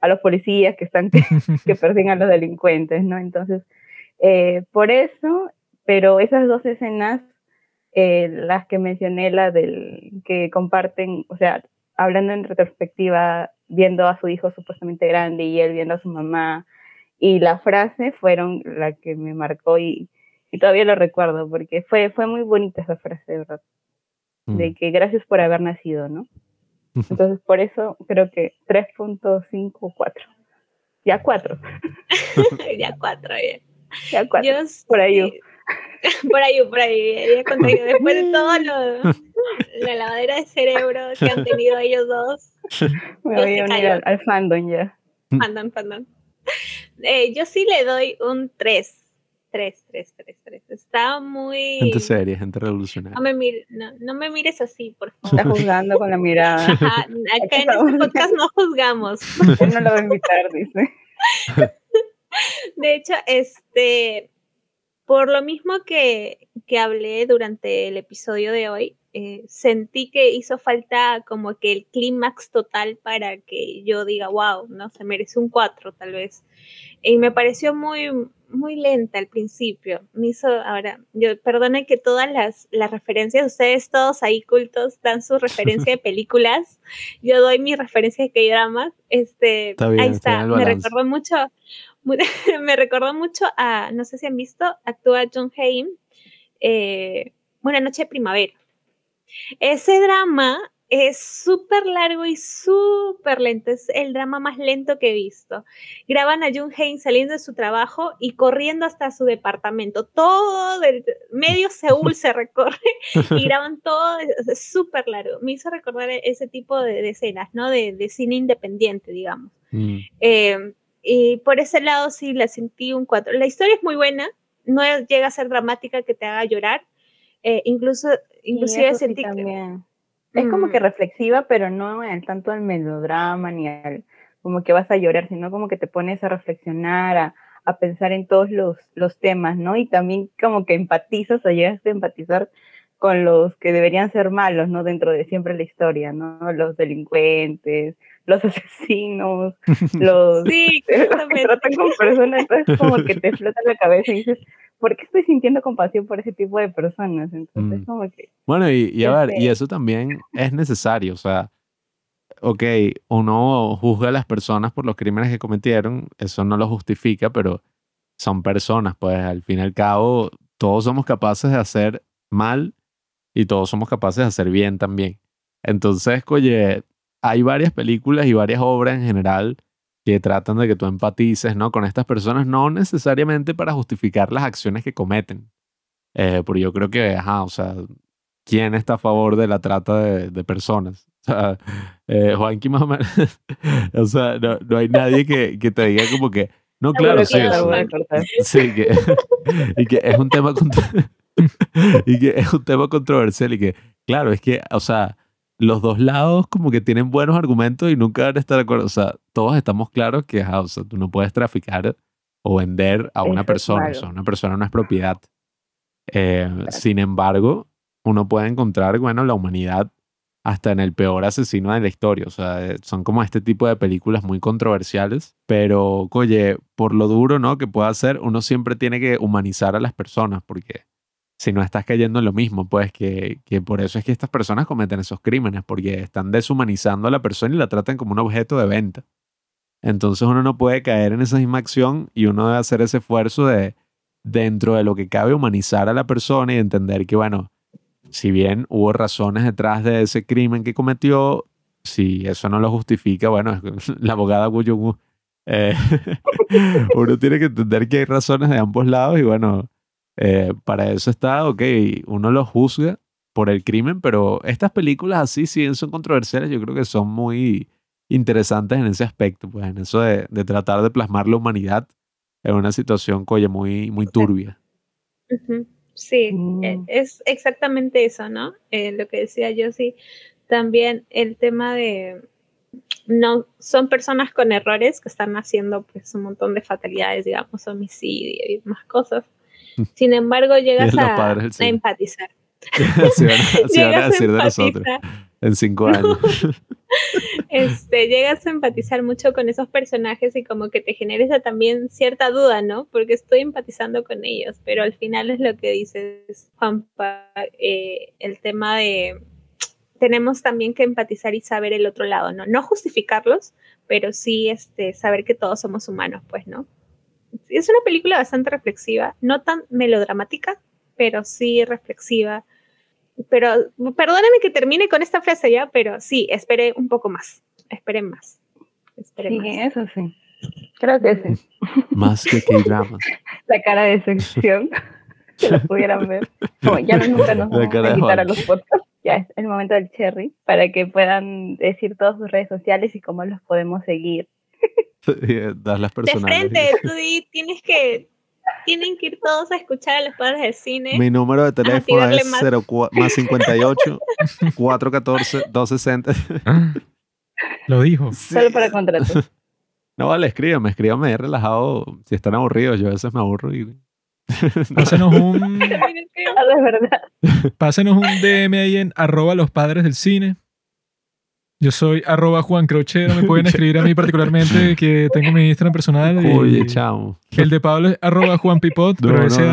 a los policías que están, *laughs* que, persiguen a los delincuentes, ¿no? Entonces, eh, por eso, pero esas dos escenas, eh, las que mencioné, la del que comparten, o sea, hablando en retrospectiva, viendo a su hijo supuestamente grande y él viendo a su mamá, y la frase fueron la que me marcó y y todavía lo recuerdo porque fue, fue muy bonita esa frase, ¿verdad? De mm. que gracias por haber nacido, ¿no? *laughs* Entonces, por eso creo que 3.54. Ya 4. *laughs* ya 4, ya. Ya 4. *laughs* Por ahí. Por ahí, por ahí. Después de todo lo, la lavadera de cerebro que han tenido ellos dos. Me voy a unir al, fandom ya. Fandom, fandom. Eh, yo sí le doy un 3 Tres, tres, tres, tres. Está muy... Gente seria, gente revolucionaria. No me, mires, no, me mires así, por favor. Está juzgando con la mirada. acá en este podcast no juzgamos. Él no lo va a invitar, dice. De hecho, este, por lo mismo que, que hablé durante el episodio de hoy, eh, sentí que hizo falta como que el clímax total para que yo diga, wow, no se merece un 4 tal vez. Y me pareció muy, muy lenta al principio. Me hizo, ahora, yo perdone que todas las, las referencias, ustedes todos ahí cultos dan su referencia de *laughs* películas. Yo doy mi referencia de K-dramas. Este, ahí está. me recordó mucho, *laughs* me recordó mucho a, no sé si han visto, actúa John Haim, eh, Buena Noche de Primavera. Ese drama es súper largo y súper lento. Es el drama más lento que he visto. Graban a Jung Hain saliendo de su trabajo y corriendo hasta su departamento. Todo del medio Seúl se recorre *laughs* y graban todo. Es súper largo. Me hizo recordar ese tipo de, escenas, ¿no? De, cine independiente, digamos. Mm. Eh, y por ese lado sí la sentí un 4. La historia es muy buena. No llega a ser dramática que te haga llorar. Eh, incluso, inclusive sentí también. Es como que mm. reflexiva, pero no en tanto al melodrama ni al como que vas a llorar, sino como que te pones a reflexionar, a, a pensar en todos los, los temas, ¿no? Y también como que empatizas o llegas a empatizar con los que deberían ser malos, ¿no? Dentro de siempre la historia, ¿no? Los delincuentes, los asesinos, *laughs* los, sí, *laughs* los que tratan con personas, entonces como que te *laughs* flota la cabeza y dices, ¿por qué estoy sintiendo compasión por ese tipo de personas? Entonces, mm. como que... Bueno, y, y a ver, y eso también es necesario, o sea, ok, uno juzga a las personas por los crímenes que cometieron, eso no lo justifica, pero son personas, pues al fin y al cabo, todos somos capaces de hacer mal y todos somos capaces de hacer bien también. Entonces, oye, hay varias películas y varias obras en general que tratan de que tú empatices ¿no? con estas personas, no necesariamente para justificar las acciones que cometen. Eh, porque yo creo que, ajá, o sea, ¿quién está a favor de la trata de, de personas? *laughs* O sea, eh, Juanqui más o menos, *laughs* o sea, no, no, hay nadie que, que te diga como que, no, claro, sí, sí, que, *laughs* y que es un tema y que es un tema controversial y que, claro, es que, o sea, los dos lados como que tienen buenos argumentos y nunca van a estar de acuerdo. O sea, todos estamos claros que o sea, tú no puedes traficar o vender a una persona. O sea, una persona no es propiedad. Eh, sin embargo, uno puede encontrar, bueno, la humanidad hasta en el peor asesino de la historia. O sea, eh, son como este tipo de películas muy controversiales. Pero, oye, por lo duro, ¿no? Que pueda ser, uno siempre tiene que humanizar a las personas porque si no estás cayendo en lo mismo, pues que, que, por eso es que estas personas cometen esos crímenes, porque están deshumanizando a la persona y la tratan como un objeto de venta. Entonces uno no puede caer en esa misma acción y uno debe hacer ese esfuerzo de, dentro de lo que cabe, humanizar a la persona y entender que, bueno, si bien hubo razones detrás de ese crimen que cometió, si eso no lo justifica, bueno, *laughs* la abogada Wu eh, *laughs* uno tiene que entender que hay razones de ambos lados y bueno, eh, para eso está, ok, uno lo juzga, por el crimen, pero estas películas así, si bien son controversiales, yo creo que son muy interesantes en ese aspecto, pues en eso de, de tratar de plasmar la humanidad en una situación, coye, muy, muy turbia. Sí, e, mm. es exactamente eso, ¿no? Eh, lo que decía yo, sí. También el tema de, no, son personas con errores que están haciendo pues un montón de fatalidades, digamos, homicidio y más cosas. *laughs* Sin embargo, llegas a, empatizar. *laughs* si van, a, *laughs* decir de nosotros en cinco años. este, llegas a empatizar mucho con esos personajes y como que te genera también cierta duda, ¿no? Porque estoy empatizando con ellos, pero al final es lo que dices, Juanpa, eh, el tema de tenemos también que empatizar y saber el otro lado, ¿no? No justificarlos, pero sí este, saber que todos somos humanos, pues, ¿no? Es una película bastante reflexiva, no tan melodramática, pero sí reflexiva pero perdóname que termine con esta frase ya, pero sí, esperé un poco más. Esperé más. sí, eso sí. Creo que sí. Más que *laughs* que drama. La cara de sección, *laughs* que lo pudieran ver. Como ya no, nunca nos vamos a quitar a los podcasts. Ya es el momento del cherry para que puedan decir todas sus redes sociales y cómo los podemos seguir. *laughs* Das las personas. De frente, tú tienes que tienen que ir todos a escuchar a los padres del cine. Mi número de teléfono es más. 58 414 260. Lo dijo. Solo para contrato. *laughs* No, vale, escríbame, escríbame relajado. Si están aburridos, yo a veces me aburro y. *laughs* Pásenos un. Pásenos un DM ahí en arroba los padres del cine. Yo soy arroba Juan Crochero. Me pueden *laughs* escribir a mí particularmente que tengo mi Instagram personal. Oye, chao. El de Pablo es arroba Juan Pipot, pero ese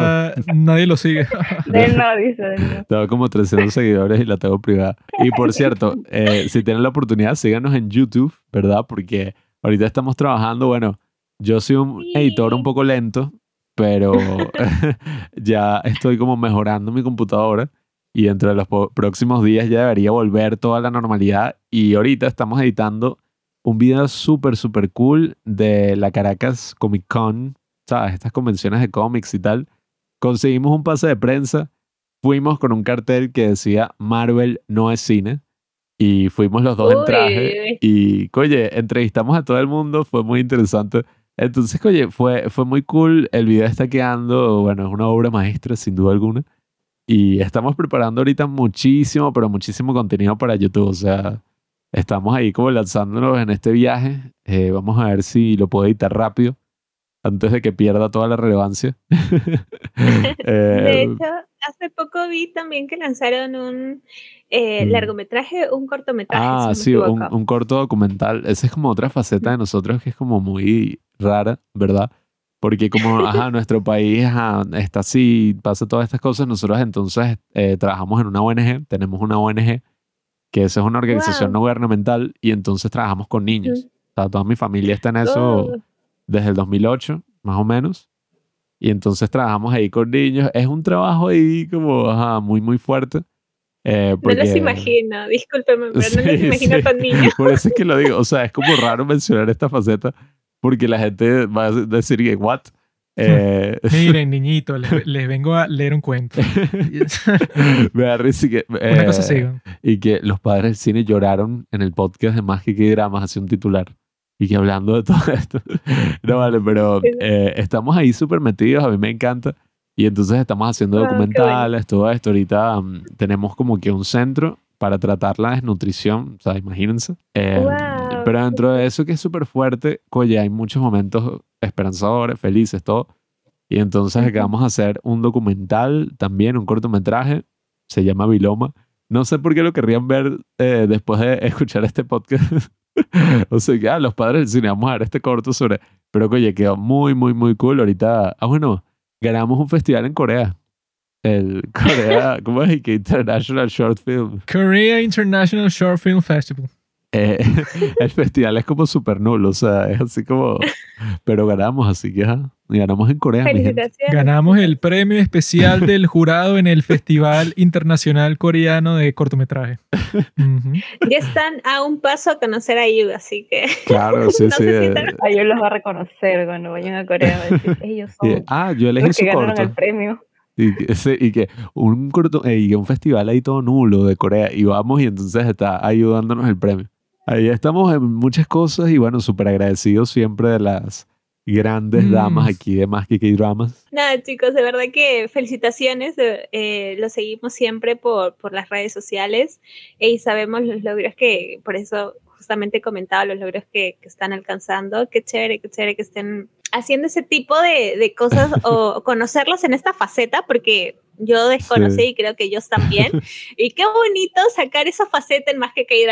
nadie lo sigue. *laughs* De no, dice. Tengo como 300 seguidores y la tengo privada. Y por cierto, eh, si tienen la oportunidad, síganos en YouTube, ¿verdad? Porque ahorita estamos trabajando, bueno, yo soy un editor un poco lento, pero *laughs* ya estoy como mejorando mi computadora y dentro de los próximos días ya debería volver toda la normalidad. Y ahorita estamos editando un video súper, súper cool de la Caracas Comic Con, ¿sabes? Estas convenciones de cómics y tal. Conseguimos un pase de prensa, fuimos con un cartel que decía Marvel no es cine. Y fuimos los dos en traje. Y, oye, entrevistamos a todo el mundo, fue muy interesante. Entonces, oye, fue, fue muy cool. El video está quedando, bueno, es una obra maestra, sin duda alguna. Y estamos preparando ahorita muchísimo, pero muchísimo contenido para YouTube. O sea, estamos ahí como lanzándonos en este viaje. Eh, vamos a ver si lo puedo editar rápido antes de que pierda toda la relevancia. *laughs* *laughs* Eh, de hecho, hace poco vi también que lanzaron un eh, mm. largometraje, un cortometraje. Ah, sí, un, un, corto documental. Esa es como otra faceta de nosotros que es como muy rara, ¿verdad? Porque como, *laughs* ajá, nuestro país está así, pasa todas estas cosas, nosotros entonces eh, trabajamos en una ONG, tenemos una ONG, que esa es una organización no gubernamental, y entonces trabajamos con niños. O sea, toda mi familia está en eso oh. desde el 2008, más o menos. Y entonces trabajamos ahí con niños. Es un trabajo ahí como, ajá, muy, muy fuerte. Eh, no los imagino, discúlpeme, pero no los imagino con niños. *laughs* Por eso es que lo digo, o sea, es como raro mencionar esta faceta, porque la gente va a decir que, ¿what? *laughs* Eh, Miren, *laughs* niñito, les, vengo a leer un cuento. *laughs* Me da risa que, Una cosa así. Eh, y que los padres del cine lloraron en el podcast de Más que Dramas, hace un titular. Y que hablando de todo esto. no vale, pero eh, estamos ahí súper metidos, a mí me encanta. Y entonces estamos haciendo ah, documentales, todo esto. Ahorita mm, tenemos como que un centro para tratar la desnutrición, o sea, imagínense. Pero dentro de eso que es súper fuerte, oye, hay muchos momentos esperanzadores, felices, todo. Y entonces acabamos de hacer un documental también, un cortometraje, se llama Viloma. No sé por qué lo querrían ver eh, después de *laughs* escuchar este podcast. *laughs* o sea, que ah, los padres del cine, vamos a ver este corto sobre... Pero oye, quedó muy, muy, muy cool. Ahorita, ah, bueno, ganamos un festival en Corea el Corea, *laughs* ¿cómo es? Que International Short Film. Korea International Short Film Festival. Eh, *laughs* el festival es como súper nulo, o sea, es así como, pero ganamos, así que ganamos en Corea. Ganamos el premio especial del jurado en el Festival Internacional Coreano de Cortometraje. Ya están a un paso a conocer a Yu, así que. *laughs* Claro, sí, sí. Eh. A los va a reconocer cuando vayan a Corea. ellos *laughs* son ah, yo elegí los que su ganaron el premio. Y que, y que un corto, y un festival ahí todo nulo de Corea y vamos y entonces está ayudándonos el premio. Ahí estamos en muchas cosas y bueno, súper agradecidos siempre de las grandes mm. damas aquí de Más que Dramas. Nada, chicos, de verdad que felicitaciones. Eh, lo seguimos siempre por, por las redes sociales y sabemos los logros que, por eso justamente comentaba los logros que, que están alcanzando. Qué chévere, qué chévere que estén haciendo ese tipo de, de cosas *laughs* o conocerlos en esta faceta, porque yo desconocí y creo que ellos también. *laughs* y qué bonito sacar esa faceta en más que que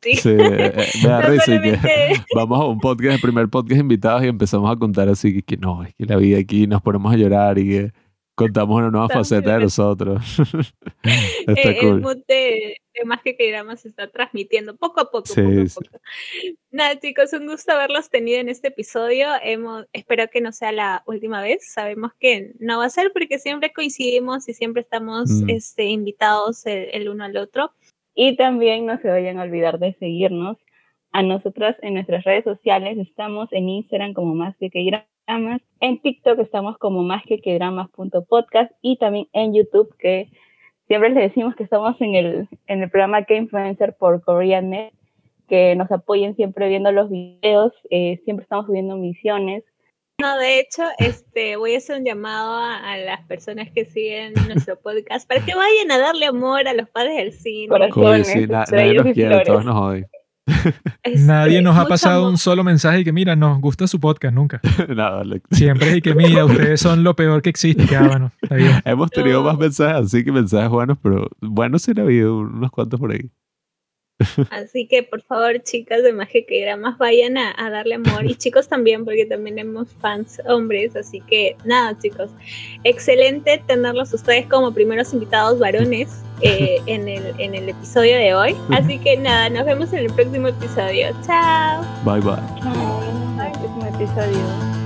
¿sí? Sí, eh, eh, me da *laughs* risa que vamos a un podcast, el primer podcast invitados y empezamos a contar así que, no, es que la vida aquí nos ponemos a llorar y que contamos una nueva faceta de nosotros. *laughs* *laughs* Está eh, cool. El mood de, más que queramos se está transmitiendo poco a poco, poco a poco. Nada, chicos, un gusto haberlos tenido en este episodio. Hemos, espero que no sea la última vez. Sabemos que no va a ser porque siempre coincidimos y siempre estamos mm. este, invitados el, uno al otro. Y también no se vayan a olvidar de seguirnos a nosotras en nuestras redes sociales. Estamos en Instagram como más que dramas. En TikTok estamos como más que dramas.podcast y también en YouTube que siempre les decimos que estamos en el, en el programa K-Influencer por KoreanNet, que nos apoyen siempre viendo los videos, eh, siempre estamos subiendo misiones. No, de hecho, este, voy a hacer un llamado a, las personas que siguen *laughs* nuestro podcast para que vayan a darle amor a los padres del cine. sí, nadie nos quiere, todos nos Nadie nos ha pasado un solo mensaje y que mira, nos gusta su podcast, nunca. *laughs* Siempre es y que *laughs* mira, ustedes son lo peor que existe. Que, bueno, Hemos tenido más mensajes así que mensajes buenos, pero bueno, sí ha habido unos cuantos por ahí. *laughs* Así que por favor, chicas de Magia que más vayan a, darle amor y chicos también, porque también tenemos fans hombres. Así que nada, chicos, excelente tenerlos ustedes como primeros invitados varones eh, en, el, en el episodio de hoy. Así que nada, nos vemos en el próximo episodio. Chao. Bye bye. Chao. En el próximo episodio.